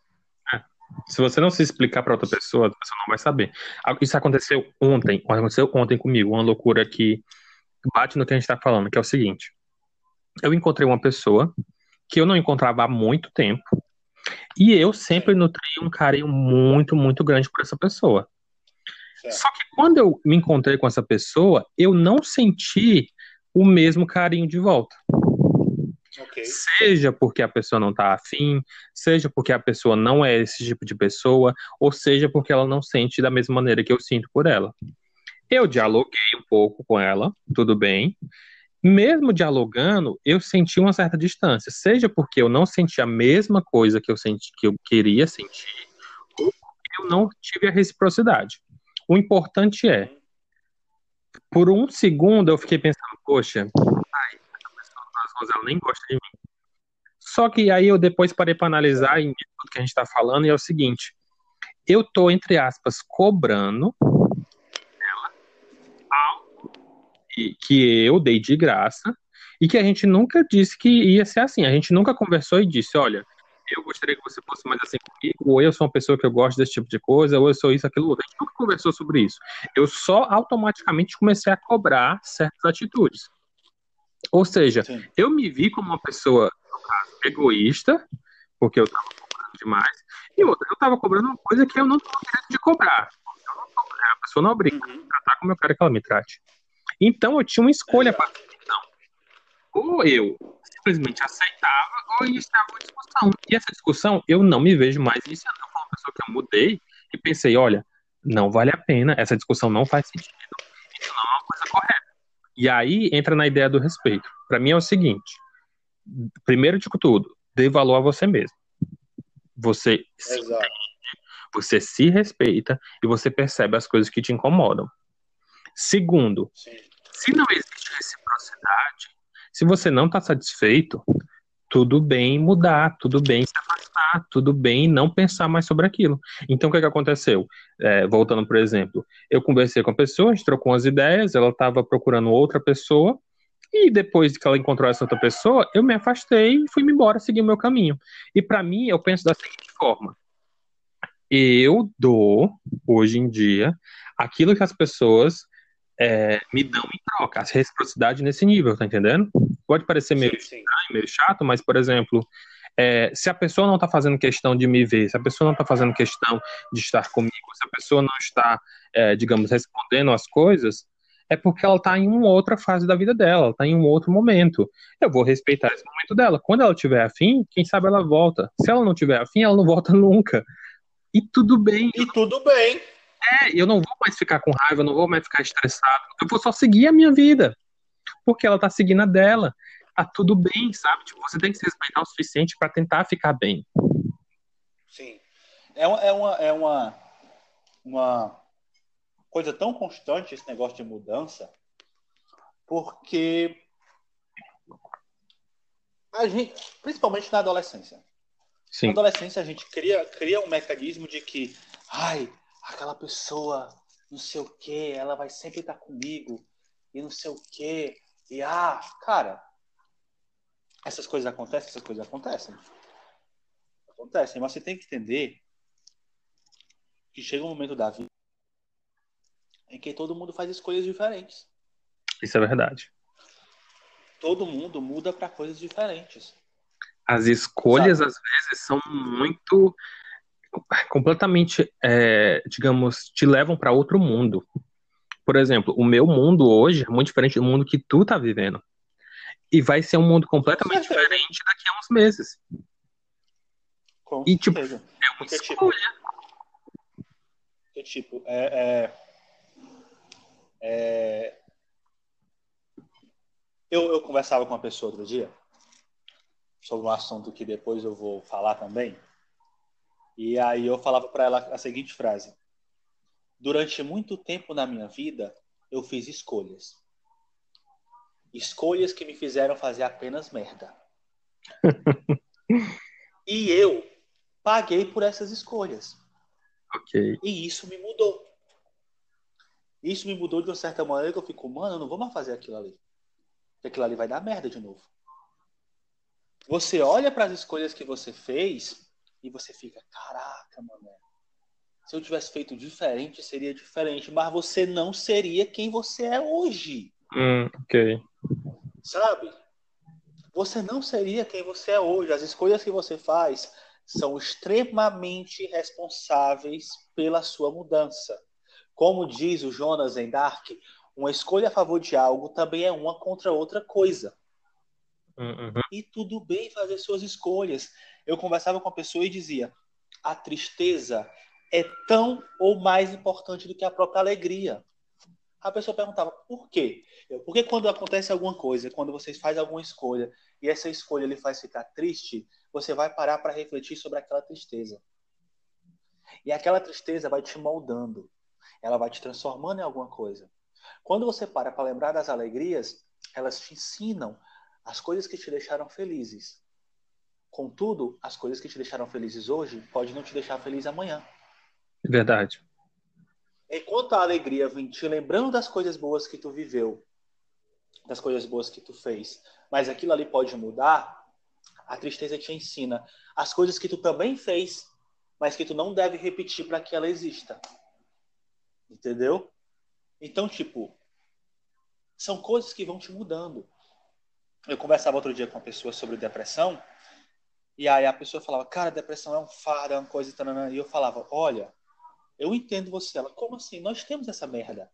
É. Se você não se explicar para outra pessoa, a pessoa não vai saber. Isso aconteceu ontem, aconteceu ontem comigo, uma loucura que bate no que a gente está falando, que é o seguinte. Eu encontrei uma pessoa que eu não encontrava há muito tempo, e eu sempre nutri um carinho muito, muito grande por essa pessoa. Certo. Só que quando eu me encontrei com essa pessoa, eu não senti o mesmo carinho de volta. Okay. Seja porque a pessoa não está afim, seja porque a pessoa não é esse tipo de pessoa, ou seja porque ela não sente da mesma maneira que eu sinto por ela. Eu dialoguei um pouco com ela, tudo bem. Mesmo dialogando, eu senti uma certa distância, seja porque eu não senti a mesma coisa que eu senti que eu queria sentir, ou porque eu não tive a reciprocidade. O importante é, por um segundo eu fiquei pensando, poxa, ai, pessoa ela nem gosta de mim. Só que aí eu depois parei para analisar em tudo que a gente está falando e é o seguinte, eu tô entre aspas cobrando que eu dei de graça e que a gente nunca disse que ia ser assim. A gente nunca conversou e disse, olha, eu gostaria que você fosse mais assim comigo, ou eu sou uma pessoa que eu gosto desse tipo de coisa, ou eu sou isso, aquilo outro. A gente nunca conversou sobre isso. Eu só automaticamente comecei a cobrar certas atitudes. Ou seja, Sim. eu me vi como uma pessoa, no caso, egoísta, porque eu estava cobrando demais, e outra, eu estava cobrando uma coisa que eu não tenho direito de cobrar. Eu não tô, a pessoa não obriga uhum. a tratar como eu quero que ela me trate. Então eu tinha uma escolha para então, ou eu simplesmente aceitava ou ia estar uma discussão. E essa discussão eu não me vejo mais iniciando. Eu fui uma pessoa que eu mudei e pensei, olha, não vale a pena, essa discussão não faz sentido, isso não é uma coisa correta. E aí entra na ideia do respeito. Para mim é o seguinte: primeiro de tudo, dê valor a você mesmo. Você se entende, você se respeita e você percebe as coisas que te incomodam. Segundo, Sim. se não existe reciprocidade, se você não está satisfeito, tudo bem mudar, tudo bem se afastar, tudo bem não pensar mais sobre aquilo. Então, o que, que aconteceu? É, voltando, por exemplo, eu conversei com a pessoa, a gente trocou umas ideias, ela estava procurando outra pessoa, e depois que ela encontrou essa outra pessoa, eu me afastei e fui embora, seguir o meu caminho. E para mim, eu penso da seguinte forma: eu dou, hoje em dia, aquilo que as pessoas é, me dão em troca, a reciprocidade nesse nível, tá entendendo? Pode parecer meio sim, sim. estranho, meio chato, mas, por exemplo, é, se a pessoa não está fazendo questão de me ver, se a pessoa não está fazendo questão de estar comigo, se a pessoa não está, é, digamos, respondendo as coisas, é porque ela está em uma outra fase da vida dela, ela está em um outro momento. Eu vou respeitar esse momento dela. Quando ela tiver afim, quem sabe ela volta. Se ela não tiver afim, ela não volta nunca. E tudo bem. E tudo bem. É, eu não vou mais ficar com raiva, eu não vou mais ficar estressado. Eu vou só seguir a minha vida. Porque ela tá seguindo a dela. Tá tudo bem, sabe? Tipo, você tem que se respeitar o suficiente para tentar ficar bem. Sim. É uma, é uma, é uma, uma coisa tão constante esse negócio de mudança, porque a gente, principalmente na adolescência. Sim. Na adolescência a gente cria, cria um mecanismo de que, ai, aquela pessoa, não sei o que, ela vai sempre estar comigo, e não sei o que, e ah, cara, essas coisas acontecem, essas coisas acontecem. Acontecem, mas você tem que entender que chega um momento da vida em que todo mundo faz escolhas diferentes. Isso é verdade. Todo mundo muda para coisas diferentes. As escolhas, Sabe? às vezes, são muito completamente, é, digamos, te levam para outro mundo. Por exemplo, o meu mundo hoje é muito diferente do mundo que tu tá vivendo. E vai ser um mundo completamente diferente daqui a uns meses. Com e, tipo, certeza. é uma Porque, tipo, escolha. Tipo, tipo, é, é, é... Eu, eu conversava com uma pessoa outro dia sobre um assunto que depois eu vou falar também, e aí eu falava para ela a seguinte frase: Durante muito tempo na minha vida, eu fiz escolhas. Escolhas que me fizeram fazer apenas merda. e eu paguei por essas escolhas. Ok. E isso me mudou. Isso me mudou de uma certa maneira que eu fico, mano, eu não vou mais fazer aquilo ali. Porque aquilo ali vai dar merda de novo. Você olha para as escolhas que você fez e você fica, caraca, mano. Se eu tivesse feito diferente, seria diferente. Mas você não seria quem você é hoje. Hum, ok. Sabe? Você não seria quem você é hoje. As escolhas que você faz são extremamente responsáveis pela sua mudança. Como diz o Jonas em Dark, uma escolha a favor de algo também é uma contra outra coisa. Uhum. E tudo bem fazer suas escolhas. Eu conversava com a pessoa e dizia: a tristeza é tão ou mais importante do que a própria alegria. A pessoa perguntava: por quê? Eu, Porque quando acontece alguma coisa, quando vocês fazem alguma escolha e essa escolha lhe faz ficar triste, você vai parar para refletir sobre aquela tristeza. E aquela tristeza vai te moldando. Ela vai te transformando em alguma coisa. Quando você para para lembrar das alegrias, elas te ensinam as coisas que te deixaram felizes. Contudo, as coisas que te deixaram felizes hoje pode não te deixar feliz amanhã. Verdade. Enquanto a alegria vem te lembrando das coisas boas que tu viveu, das coisas boas que tu fez, mas aquilo ali pode mudar, a tristeza te ensina as coisas que tu também fez, mas que tu não deve repetir para que ela exista. Entendeu? Então, tipo, são coisas que vão te mudando. Eu conversava outro dia com uma pessoa sobre depressão, e aí a pessoa falava, cara, depressão é um fardo, é uma coisa, e eu falava, olha, eu entendo você. Ela, como assim? Nós temos essa merda.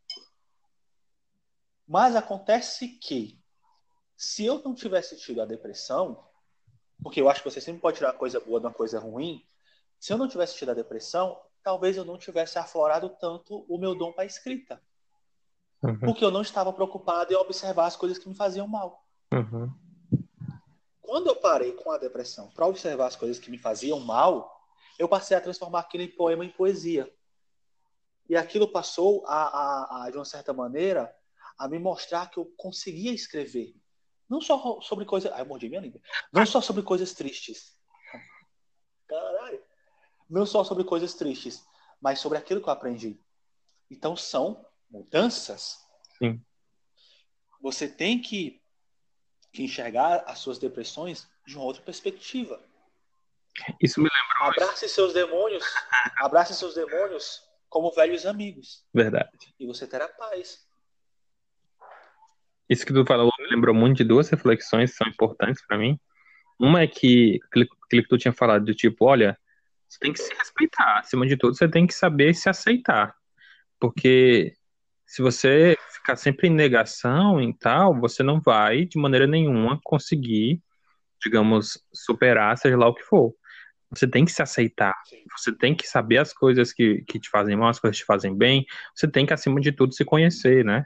Mas acontece que, se eu não tivesse tido a depressão, porque eu acho que você sempre pode tirar coisa boa de uma coisa ruim, se eu não tivesse tido a depressão, talvez eu não tivesse aflorado tanto o meu dom para escrita. Uhum. Porque eu não estava preocupado em observar as coisas que me faziam mal. Uhum. Quando eu parei com a depressão para observar as coisas que me faziam mal, eu passei a transformar aquilo em poema em poesia. E aquilo passou a, a, a, de uma certa maneira, a me mostrar que eu conseguia escrever. Não só sobre coisas. Ai, eu mordi minha língua. Não só sobre coisas tristes. Caralho. Não só sobre coisas tristes, mas sobre aquilo que eu aprendi. Então são mudanças. Sim. Você tem que, que enxergar as suas depressões de uma outra perspectiva. Isso me lembrou. Abrace seus demônios. abrace seus demônios como velhos amigos. Verdade. E você terá paz. Isso que tu falou me lembrou muito de duas reflexões que são importantes para mim. Uma é que aquilo que tu tinha falado do tipo, olha, você tem que se respeitar. Acima de tudo, você tem que saber se aceitar. Porque se você ficar sempre em negação e tal, você não vai, de maneira nenhuma, conseguir, digamos, superar, seja lá o que for. Você tem que se aceitar. Você tem que saber as coisas que, que te fazem mal, as coisas que te fazem bem. Você tem que, acima de tudo, se conhecer, né?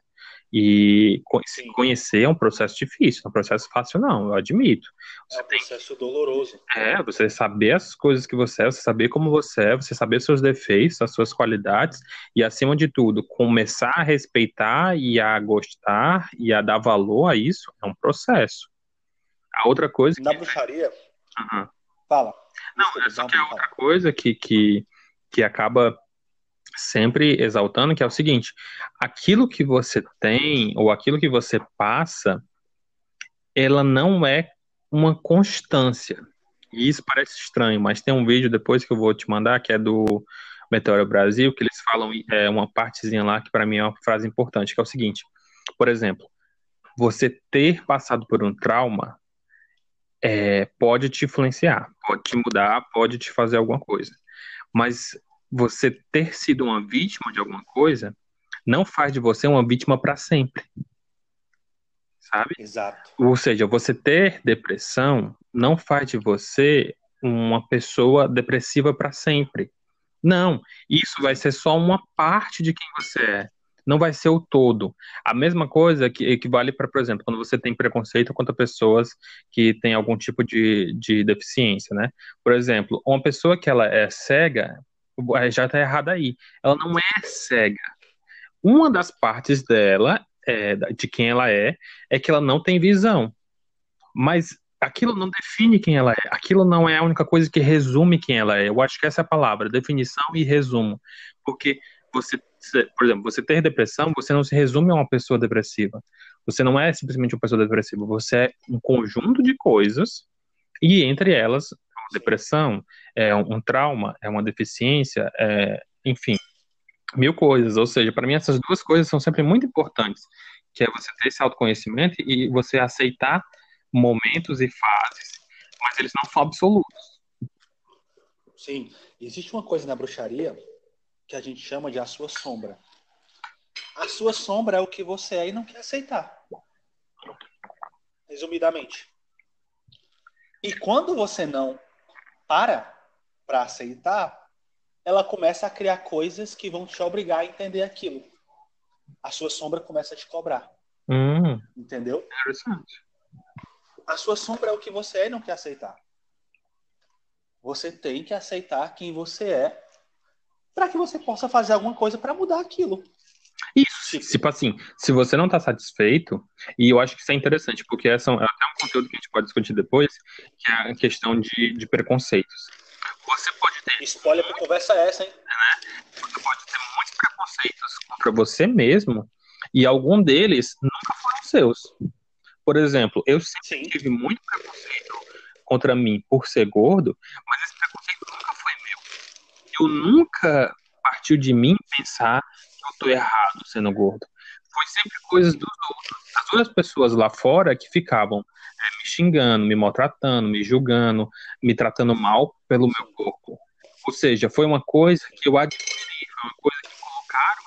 E se conhecer é um processo difícil, não é um processo fácil, não, eu admito. É um processo doloroso. É, você saber as coisas que você é, você saber como você é, você saber seus defeitos, as suas qualidades, e acima de tudo, começar a respeitar e a gostar e a dar valor a isso é um processo. A outra coisa Na que. bruxaria, Aham. fala. Não, é só que a não, outra coisa que, que, que acaba sempre exaltando, que é o seguinte, aquilo que você tem, ou aquilo que você passa, ela não é uma constância. E isso parece estranho, mas tem um vídeo depois que eu vou te mandar, que é do Meteoro Brasil, que eles falam é, uma partezinha lá que para mim é uma frase importante, que é o seguinte, por exemplo, você ter passado por um trauma é, pode te influenciar, pode te mudar, pode te fazer alguma coisa. Mas você ter sido uma vítima de alguma coisa não faz de você uma vítima para sempre. Sabe? Exato. Ou seja, você ter depressão não faz de você uma pessoa depressiva para sempre. Não, isso vai ser só uma parte de quem você é. Não vai ser o todo. A mesma coisa que equivale para, por exemplo, quando você tem preconceito contra pessoas que têm algum tipo de, de deficiência, né? Por exemplo, uma pessoa que ela é cega, já está errada aí. Ela não é cega. Uma das partes dela, é, de quem ela é, é que ela não tem visão. Mas aquilo não define quem ela é. Aquilo não é a única coisa que resume quem ela é. Eu acho que essa é a palavra, definição e resumo. Porque você, por exemplo, você ter depressão, você não se resume a uma pessoa depressiva. Você não é simplesmente uma pessoa depressiva, você é um conjunto de coisas e entre elas depressão, é um trauma, é uma deficiência, é, enfim, mil coisas. Ou seja, para mim essas duas coisas são sempre muito importantes. que é você ter esse autoconhecimento e você aceitar momentos e fases, mas eles não são absolutos. Sim, existe uma coisa na bruxaria que a gente chama de a sua sombra. A sua sombra é o que você é não quer aceitar. Resumidamente. E quando você não para para aceitar, ela começa a criar coisas que vão te obrigar a entender aquilo. A sua sombra começa a te cobrar. Hum, entendeu? Interessante. A sua sombra é o que você é e não quer aceitar. Você tem que aceitar quem você é para que você possa fazer alguma coisa para mudar aquilo. Isso, tipo assim, se você não está satisfeito, e eu acho que isso é interessante, porque essa é até um conteúdo que a gente pode discutir depois, que é a questão de, de preconceitos. Você pode ter. Spoiler para conversa é essa, hein? Né? Você pode ter muitos preconceitos contra você mesmo, e algum deles nunca foram seus. Por exemplo, eu sempre Sim. tive muito preconceito contra mim por ser gordo, mas esse preconceito nunca foi meu. Eu nunca partiu de mim pensar eu tô errado sendo gordo. Foi sempre coisas dos outros. As outras pessoas lá fora que ficavam é, me xingando, me maltratando, me julgando, me tratando mal pelo meu corpo. Ou seja, foi uma coisa que eu adquiri, foi uma coisa que colocaram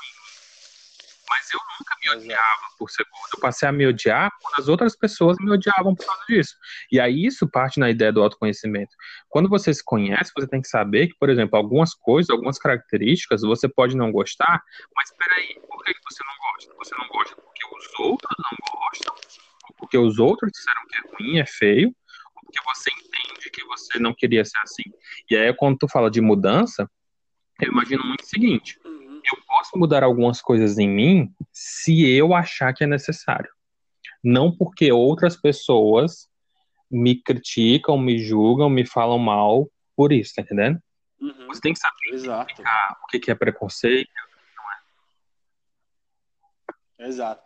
mas eu nunca me odiava por ser gordo. Eu passei a me odiar quando as outras pessoas me odiavam por causa disso. E aí isso parte na ideia do autoconhecimento. Quando você se conhece, você tem que saber que, por exemplo, algumas coisas, algumas características você pode não gostar, mas peraí, por que você não gosta? Você não gosta porque os outros não gostam, ou porque os outros disseram que é ruim, é feio, ou porque você entende que você não queria ser assim. E aí, quando tu fala de mudança, eu imagino muito o seguinte eu posso mudar algumas coisas em mim se eu achar que é necessário. Não porque outras pessoas me criticam, me julgam, me falam mal por isso, tá entendendo? Uhum. Você tem que saber Exato. o que é preconceito. É. Exato.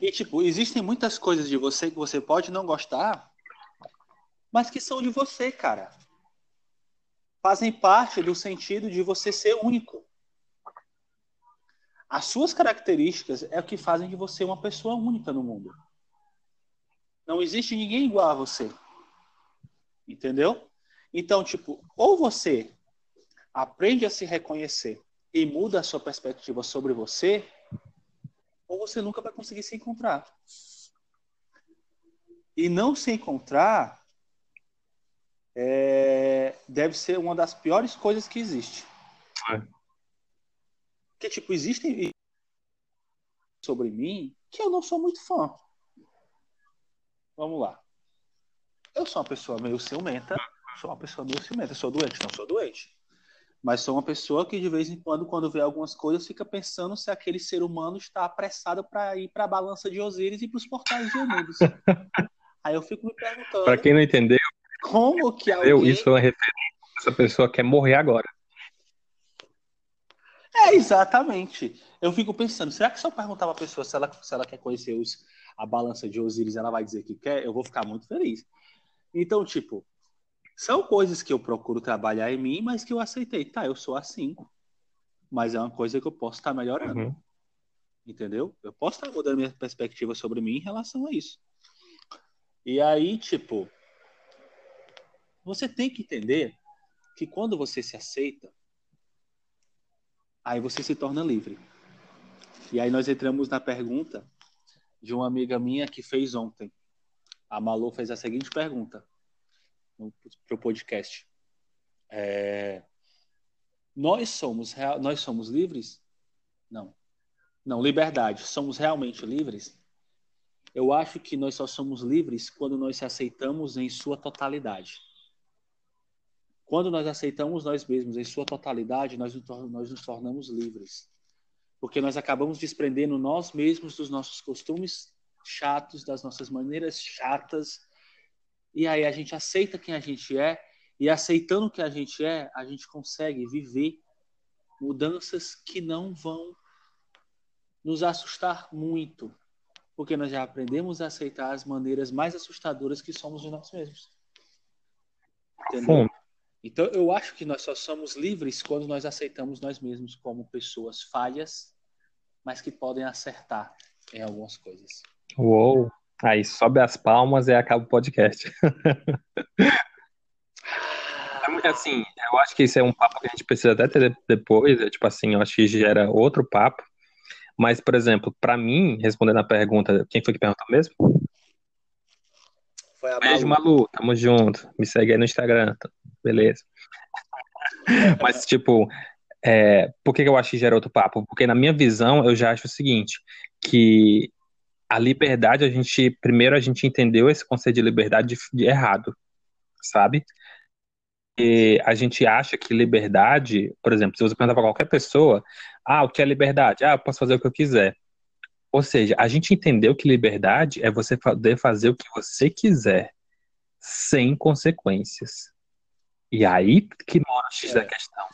E, tipo, existem muitas coisas de você que você pode não gostar, mas que são de você, cara. Fazem parte do sentido de você ser único. As suas características é o que fazem de você uma pessoa única no mundo. Não existe ninguém igual a você. Entendeu? Então, tipo, ou você aprende a se reconhecer e muda a sua perspectiva sobre você, ou você nunca vai conseguir se encontrar. E não se encontrar é, deve ser uma das piores coisas que existe. É. Porque, tipo, existem sobre mim que eu não sou muito fã. Vamos lá. Eu sou uma pessoa meio ciumenta. Sou uma pessoa meio ciumenta. Sou doente? Não sou doente. Mas sou uma pessoa que, de vez em quando, quando vê algumas coisas, fica pensando se aquele ser humano está apressado para ir para a balança de Osíris e para os portais de Eunudos. Aí eu fico me perguntando. Para quem não entendeu, como que alguém... isso é uma referência. Essa pessoa quer morrer agora. É, exatamente. Eu fico pensando, será que se eu perguntar pra pessoa se ela, se ela quer conhecer os, a balança de Osíris, ela vai dizer que quer? Eu vou ficar muito feliz. Então, tipo, são coisas que eu procuro trabalhar em mim, mas que eu aceitei. Tá, eu sou assim, mas é uma coisa que eu posso estar melhorando. Uhum. Entendeu? Eu posso estar mudando minha perspectiva sobre mim em relação a isso. E aí, tipo, você tem que entender que quando você se aceita, aí você se torna livre. E aí nós entramos na pergunta de uma amiga minha que fez ontem. A Malu fez a seguinte pergunta para o podcast. É, nós somos nós somos livres? Não. Não, liberdade. Somos realmente livres? Eu acho que nós só somos livres quando nós aceitamos em sua totalidade. Quando nós aceitamos nós mesmos em sua totalidade, nós, nós nos tornamos livres. Porque nós acabamos desprendendo nós mesmos dos nossos costumes chatos, das nossas maneiras chatas. E aí a gente aceita quem a gente é. E aceitando o que a gente é, a gente consegue viver mudanças que não vão nos assustar muito. Porque nós já aprendemos a aceitar as maneiras mais assustadoras que somos de nós mesmos. Entendeu? Então, eu acho que nós só somos livres quando nós aceitamos nós mesmos como pessoas falhas, mas que podem acertar em algumas coisas. Uou! Aí sobe as palmas e acaba o podcast. É assim, eu acho que isso é um papo que a gente precisa até ter depois, é, tipo assim, eu acho que gera outro papo. Mas, por exemplo, para mim, respondendo a pergunta, quem foi que perguntou mesmo? Foi a Malu. Beijo, Malu, tamo junto. Me segue aí no Instagram, tá? beleza. Mas, tipo, é, por que eu acho que gera outro papo? Porque na minha visão, eu já acho o seguinte, que a liberdade, a gente, primeiro a gente entendeu esse conceito de liberdade de, de errado, sabe? E a gente acha que liberdade, por exemplo, se você perguntar para qualquer pessoa, ah, o que é liberdade? Ah, eu posso fazer o que eu quiser. Ou seja, a gente entendeu que liberdade é você poder fazer o que você quiser, sem consequências. E aí que mora o X é. da questão.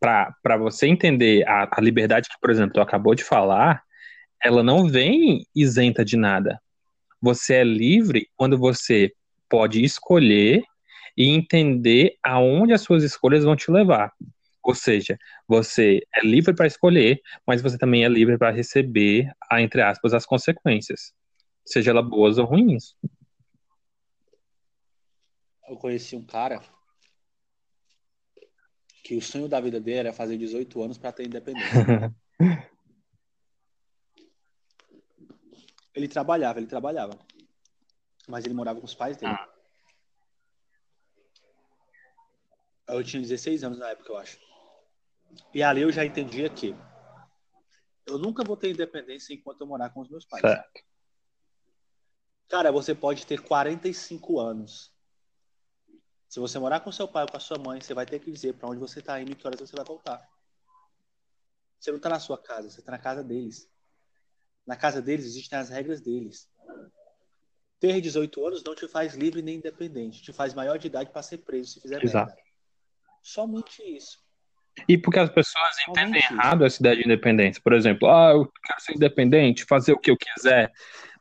Para você entender a, a liberdade que, por exemplo, tu acabou de falar, ela não vem isenta de nada. Você é livre quando você pode escolher e entender aonde as suas escolhas vão te levar. Ou seja, você é livre para escolher, mas você também é livre para receber, entre aspas, as consequências, seja elas boas ou ruins. Eu conheci um cara que o sonho da vida dele era fazer 18 anos para ter independência. ele trabalhava, ele trabalhava. Mas ele morava com os pais dele. Ah. Eu tinha 16 anos na época, eu acho. E ali eu já entendia que eu nunca vou ter independência enquanto eu morar com os meus pais. Certo. Cara, você pode ter 45 anos. Se você morar com seu pai ou com a sua mãe, você vai ter que dizer para onde você está indo e que horas você vai voltar. Você não está na sua casa, você está na casa deles. Na casa deles existem as regras deles. Ter 18 anos não te faz livre nem independente, te faz maior de idade para ser preso se fizer Exato. merda. Somente isso. E porque as pessoas entendem errado essa ideia de independência. Por exemplo, ah, eu quero ser independente, fazer o que eu quiser.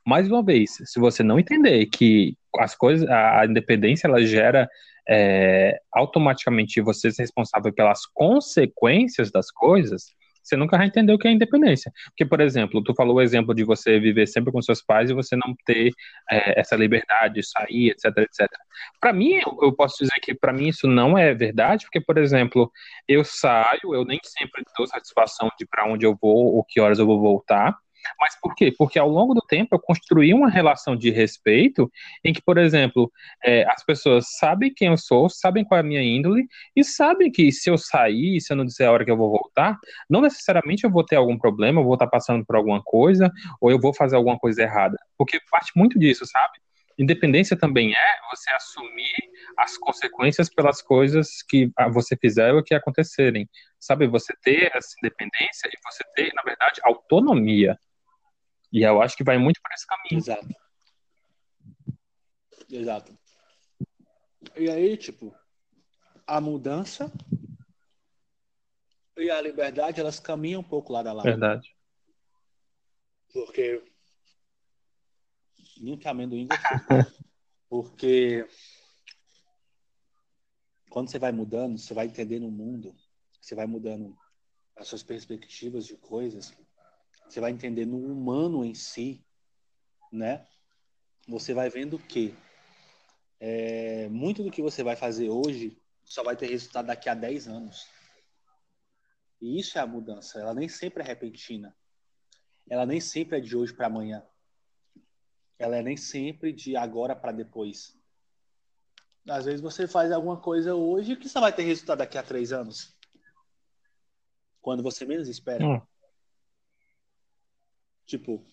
Mais uma vez, se você não entender que as coisas, a independência ela gera é, automaticamente você ser responsável pelas consequências das coisas, você nunca vai entender o que é independência. Porque, por exemplo, tu falou o exemplo de você viver sempre com seus pais e você não ter é, essa liberdade de sair, etc, etc. Para mim, eu, posso dizer que para mim isso não é verdade, porque, por exemplo, eu saio, eu nem sempre dou satisfação de para onde eu vou ou que horas eu vou voltar. Mas por quê? Porque ao longo do tempo eu construí uma relação de respeito em que, por exemplo, é, as pessoas sabem quem eu sou, sabem qual é a minha índole e sabem que se eu sair, se eu não disser a hora que eu vou voltar, não necessariamente eu vou ter algum problema, eu vou estar passando por alguma coisa ou eu vou fazer alguma coisa errada. Porque parte muito disso, sabe? Independência também é você assumir as consequências pelas coisas que você fizer ou que acontecerem. Sabe, você ter essa independência e você ter, na verdade, autonomia. E eu acho que vai muito por esse caminho. Exato. Exato. E aí, tipo, a mudança e a liberdade, elas caminham um pouco lado a lado. Verdade. Porque. Muito amendoim Porque. Quando você vai mudando, você vai entendendo o mundo, você vai mudando as suas perspectivas de coisas você vai entender no humano em si, né? Você vai vendo que é, muito do que você vai fazer hoje só vai ter resultado daqui a 10 anos. E isso é a mudança. Ela nem sempre é repentina. Ela nem sempre é de hoje para amanhã. Ela é nem sempre de agora para depois. Às vezes você faz alguma coisa hoje que só vai ter resultado daqui a três anos. Quando você menos espera. Hum. Tipo,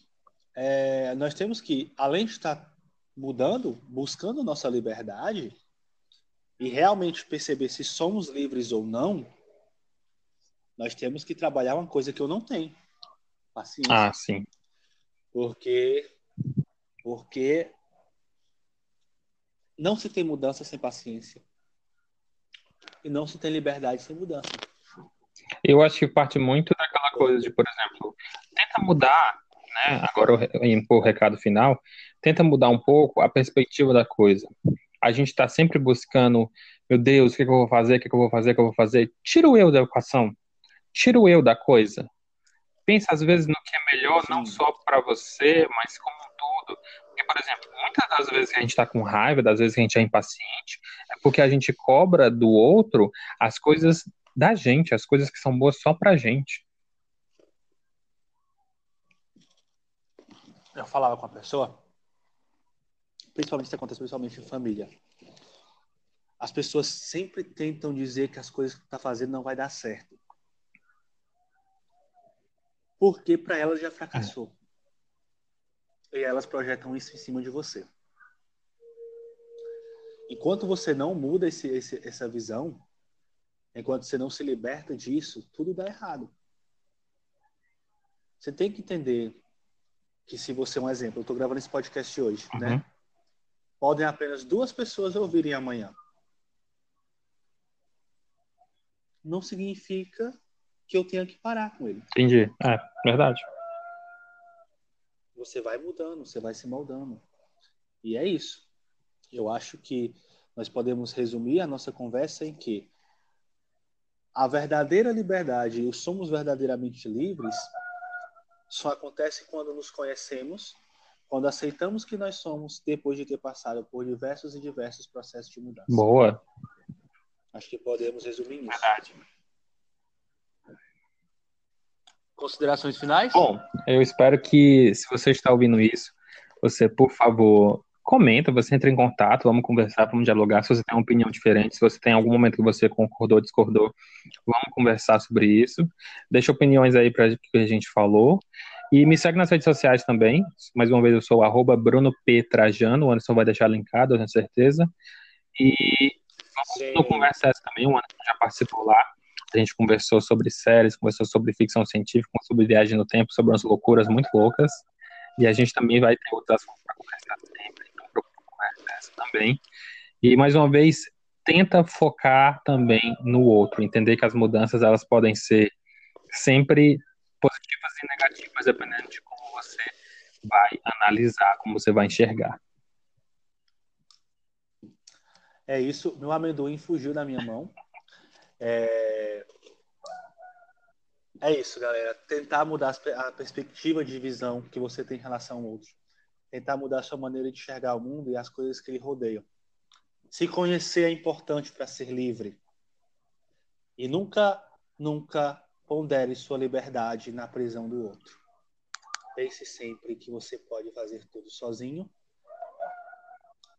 é, nós temos que, além de estar mudando, buscando nossa liberdade e realmente perceber se somos livres ou não, nós temos que trabalhar uma coisa que eu não tenho. Paciência. Ah, sim. Porque, porque não se tem mudança sem paciência. E não se tem liberdade sem mudança. Eu acho que parte muito daquela coisa de, por exemplo, tenta mudar né? Agora o recado final, tenta mudar um pouco a perspectiva da coisa. A gente está sempre buscando, meu Deus, o que, que, eu vou fazer, o que, que, eu vou fazer, o que eu vou fazer. Tira o eu da equação, tira o eu da coisa. pensa às vezes no que é melhor, não só para você, mas como um todo. Porque, por exemplo, muitas das vezes que a gente está com raiva, das vezes que a gente é impaciente, é porque a gente cobra do outro as coisas da gente, as coisas que são boas só pra gente. Eu falava com a pessoa, principalmente isso acontece principalmente em família. As pessoas sempre tentam dizer que as coisas que está fazendo não vai dar certo. Porque para elas já fracassou. É. E elas projetam isso em cima de você. Enquanto você não muda esse, esse, essa visão, enquanto você não se liberta disso, tudo dá errado. Você tem que entender que se você, um exemplo, eu estou gravando esse podcast hoje, né? uhum. né? Podem apenas duas pessoas ouvirem amanhã. Não significa que eu tenha que parar com ele. Entendi. É, verdade. Você vai mudando, você vai se moldando. E é isso. Eu acho que nós podemos resumir a nossa conversa em que a verdadeira liberdade e o somos verdadeiramente livres só acontece quando nos conhecemos, quando aceitamos que nós somos depois de ter passado por diversos e diversos processos de mudança. Boa. Acho que podemos resumir isso. Verdade. Considerações finais? Bom, eu espero que, se você está ouvindo isso, você, por favor, comenta, você entra em contato, vamos conversar, vamos dialogar. Se você tem uma opinião diferente, se você tem algum momento que você concordou, discordou, vamos conversar sobre isso. Deixa opiniões aí para o que a gente falou. E me segue nas redes sociais também. Mais uma vez, eu sou arroba Bruno P. Trajano. O Anderson vai deixar linkado, eu tenho certeza. E vamos no Conversa Essa também. O Anderson já participou lá. A gente conversou sobre séries, conversou sobre ficção científica, sobre viagem no tempo, sobre umas loucuras muito loucas. E a gente também vai ter outras para conversar também. E mais uma vez, tenta focar também no outro, entender que as mudanças elas podem ser sempre positivas e negativas, dependendo de como você vai analisar, como você vai enxergar. É isso. Meu amendoim fugiu da minha mão. É, é isso, galera. Tentar mudar a perspectiva de visão que você tem em relação ao outro tentar mudar sua maneira de enxergar o mundo e as coisas que lhe rodeiam. Se conhecer é importante para ser livre. E nunca, nunca pondere sua liberdade na prisão do outro. Pense sempre que você pode fazer tudo sozinho.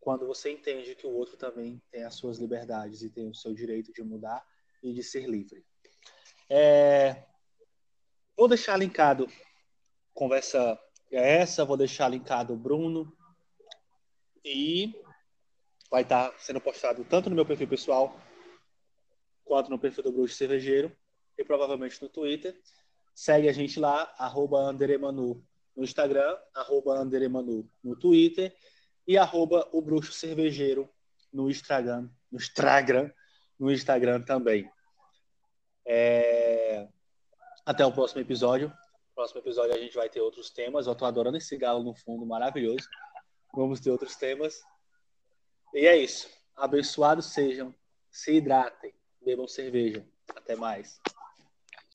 Quando você entende que o outro também tem as suas liberdades e tem o seu direito de mudar e de ser livre. É... Vou deixar linkado conversa é essa, vou deixar linkado o Bruno. E vai estar tá sendo postado tanto no meu perfil pessoal quanto no perfil do Bruxo Cervejeiro e provavelmente no Twitter. Segue a gente lá, arroba Anderemanu no Instagram, arroba Anderemanu no Twitter e arroba o Bruxo Cervejeiro no Instagram, no Instagram, no Instagram também. É... Até o próximo episódio. Próximo episódio a gente vai ter outros temas. Eu tô adorando esse galo no fundo, maravilhoso. Vamos ter outros temas. E é isso. Abençoados sejam, se hidratem, bebam cerveja. Até mais.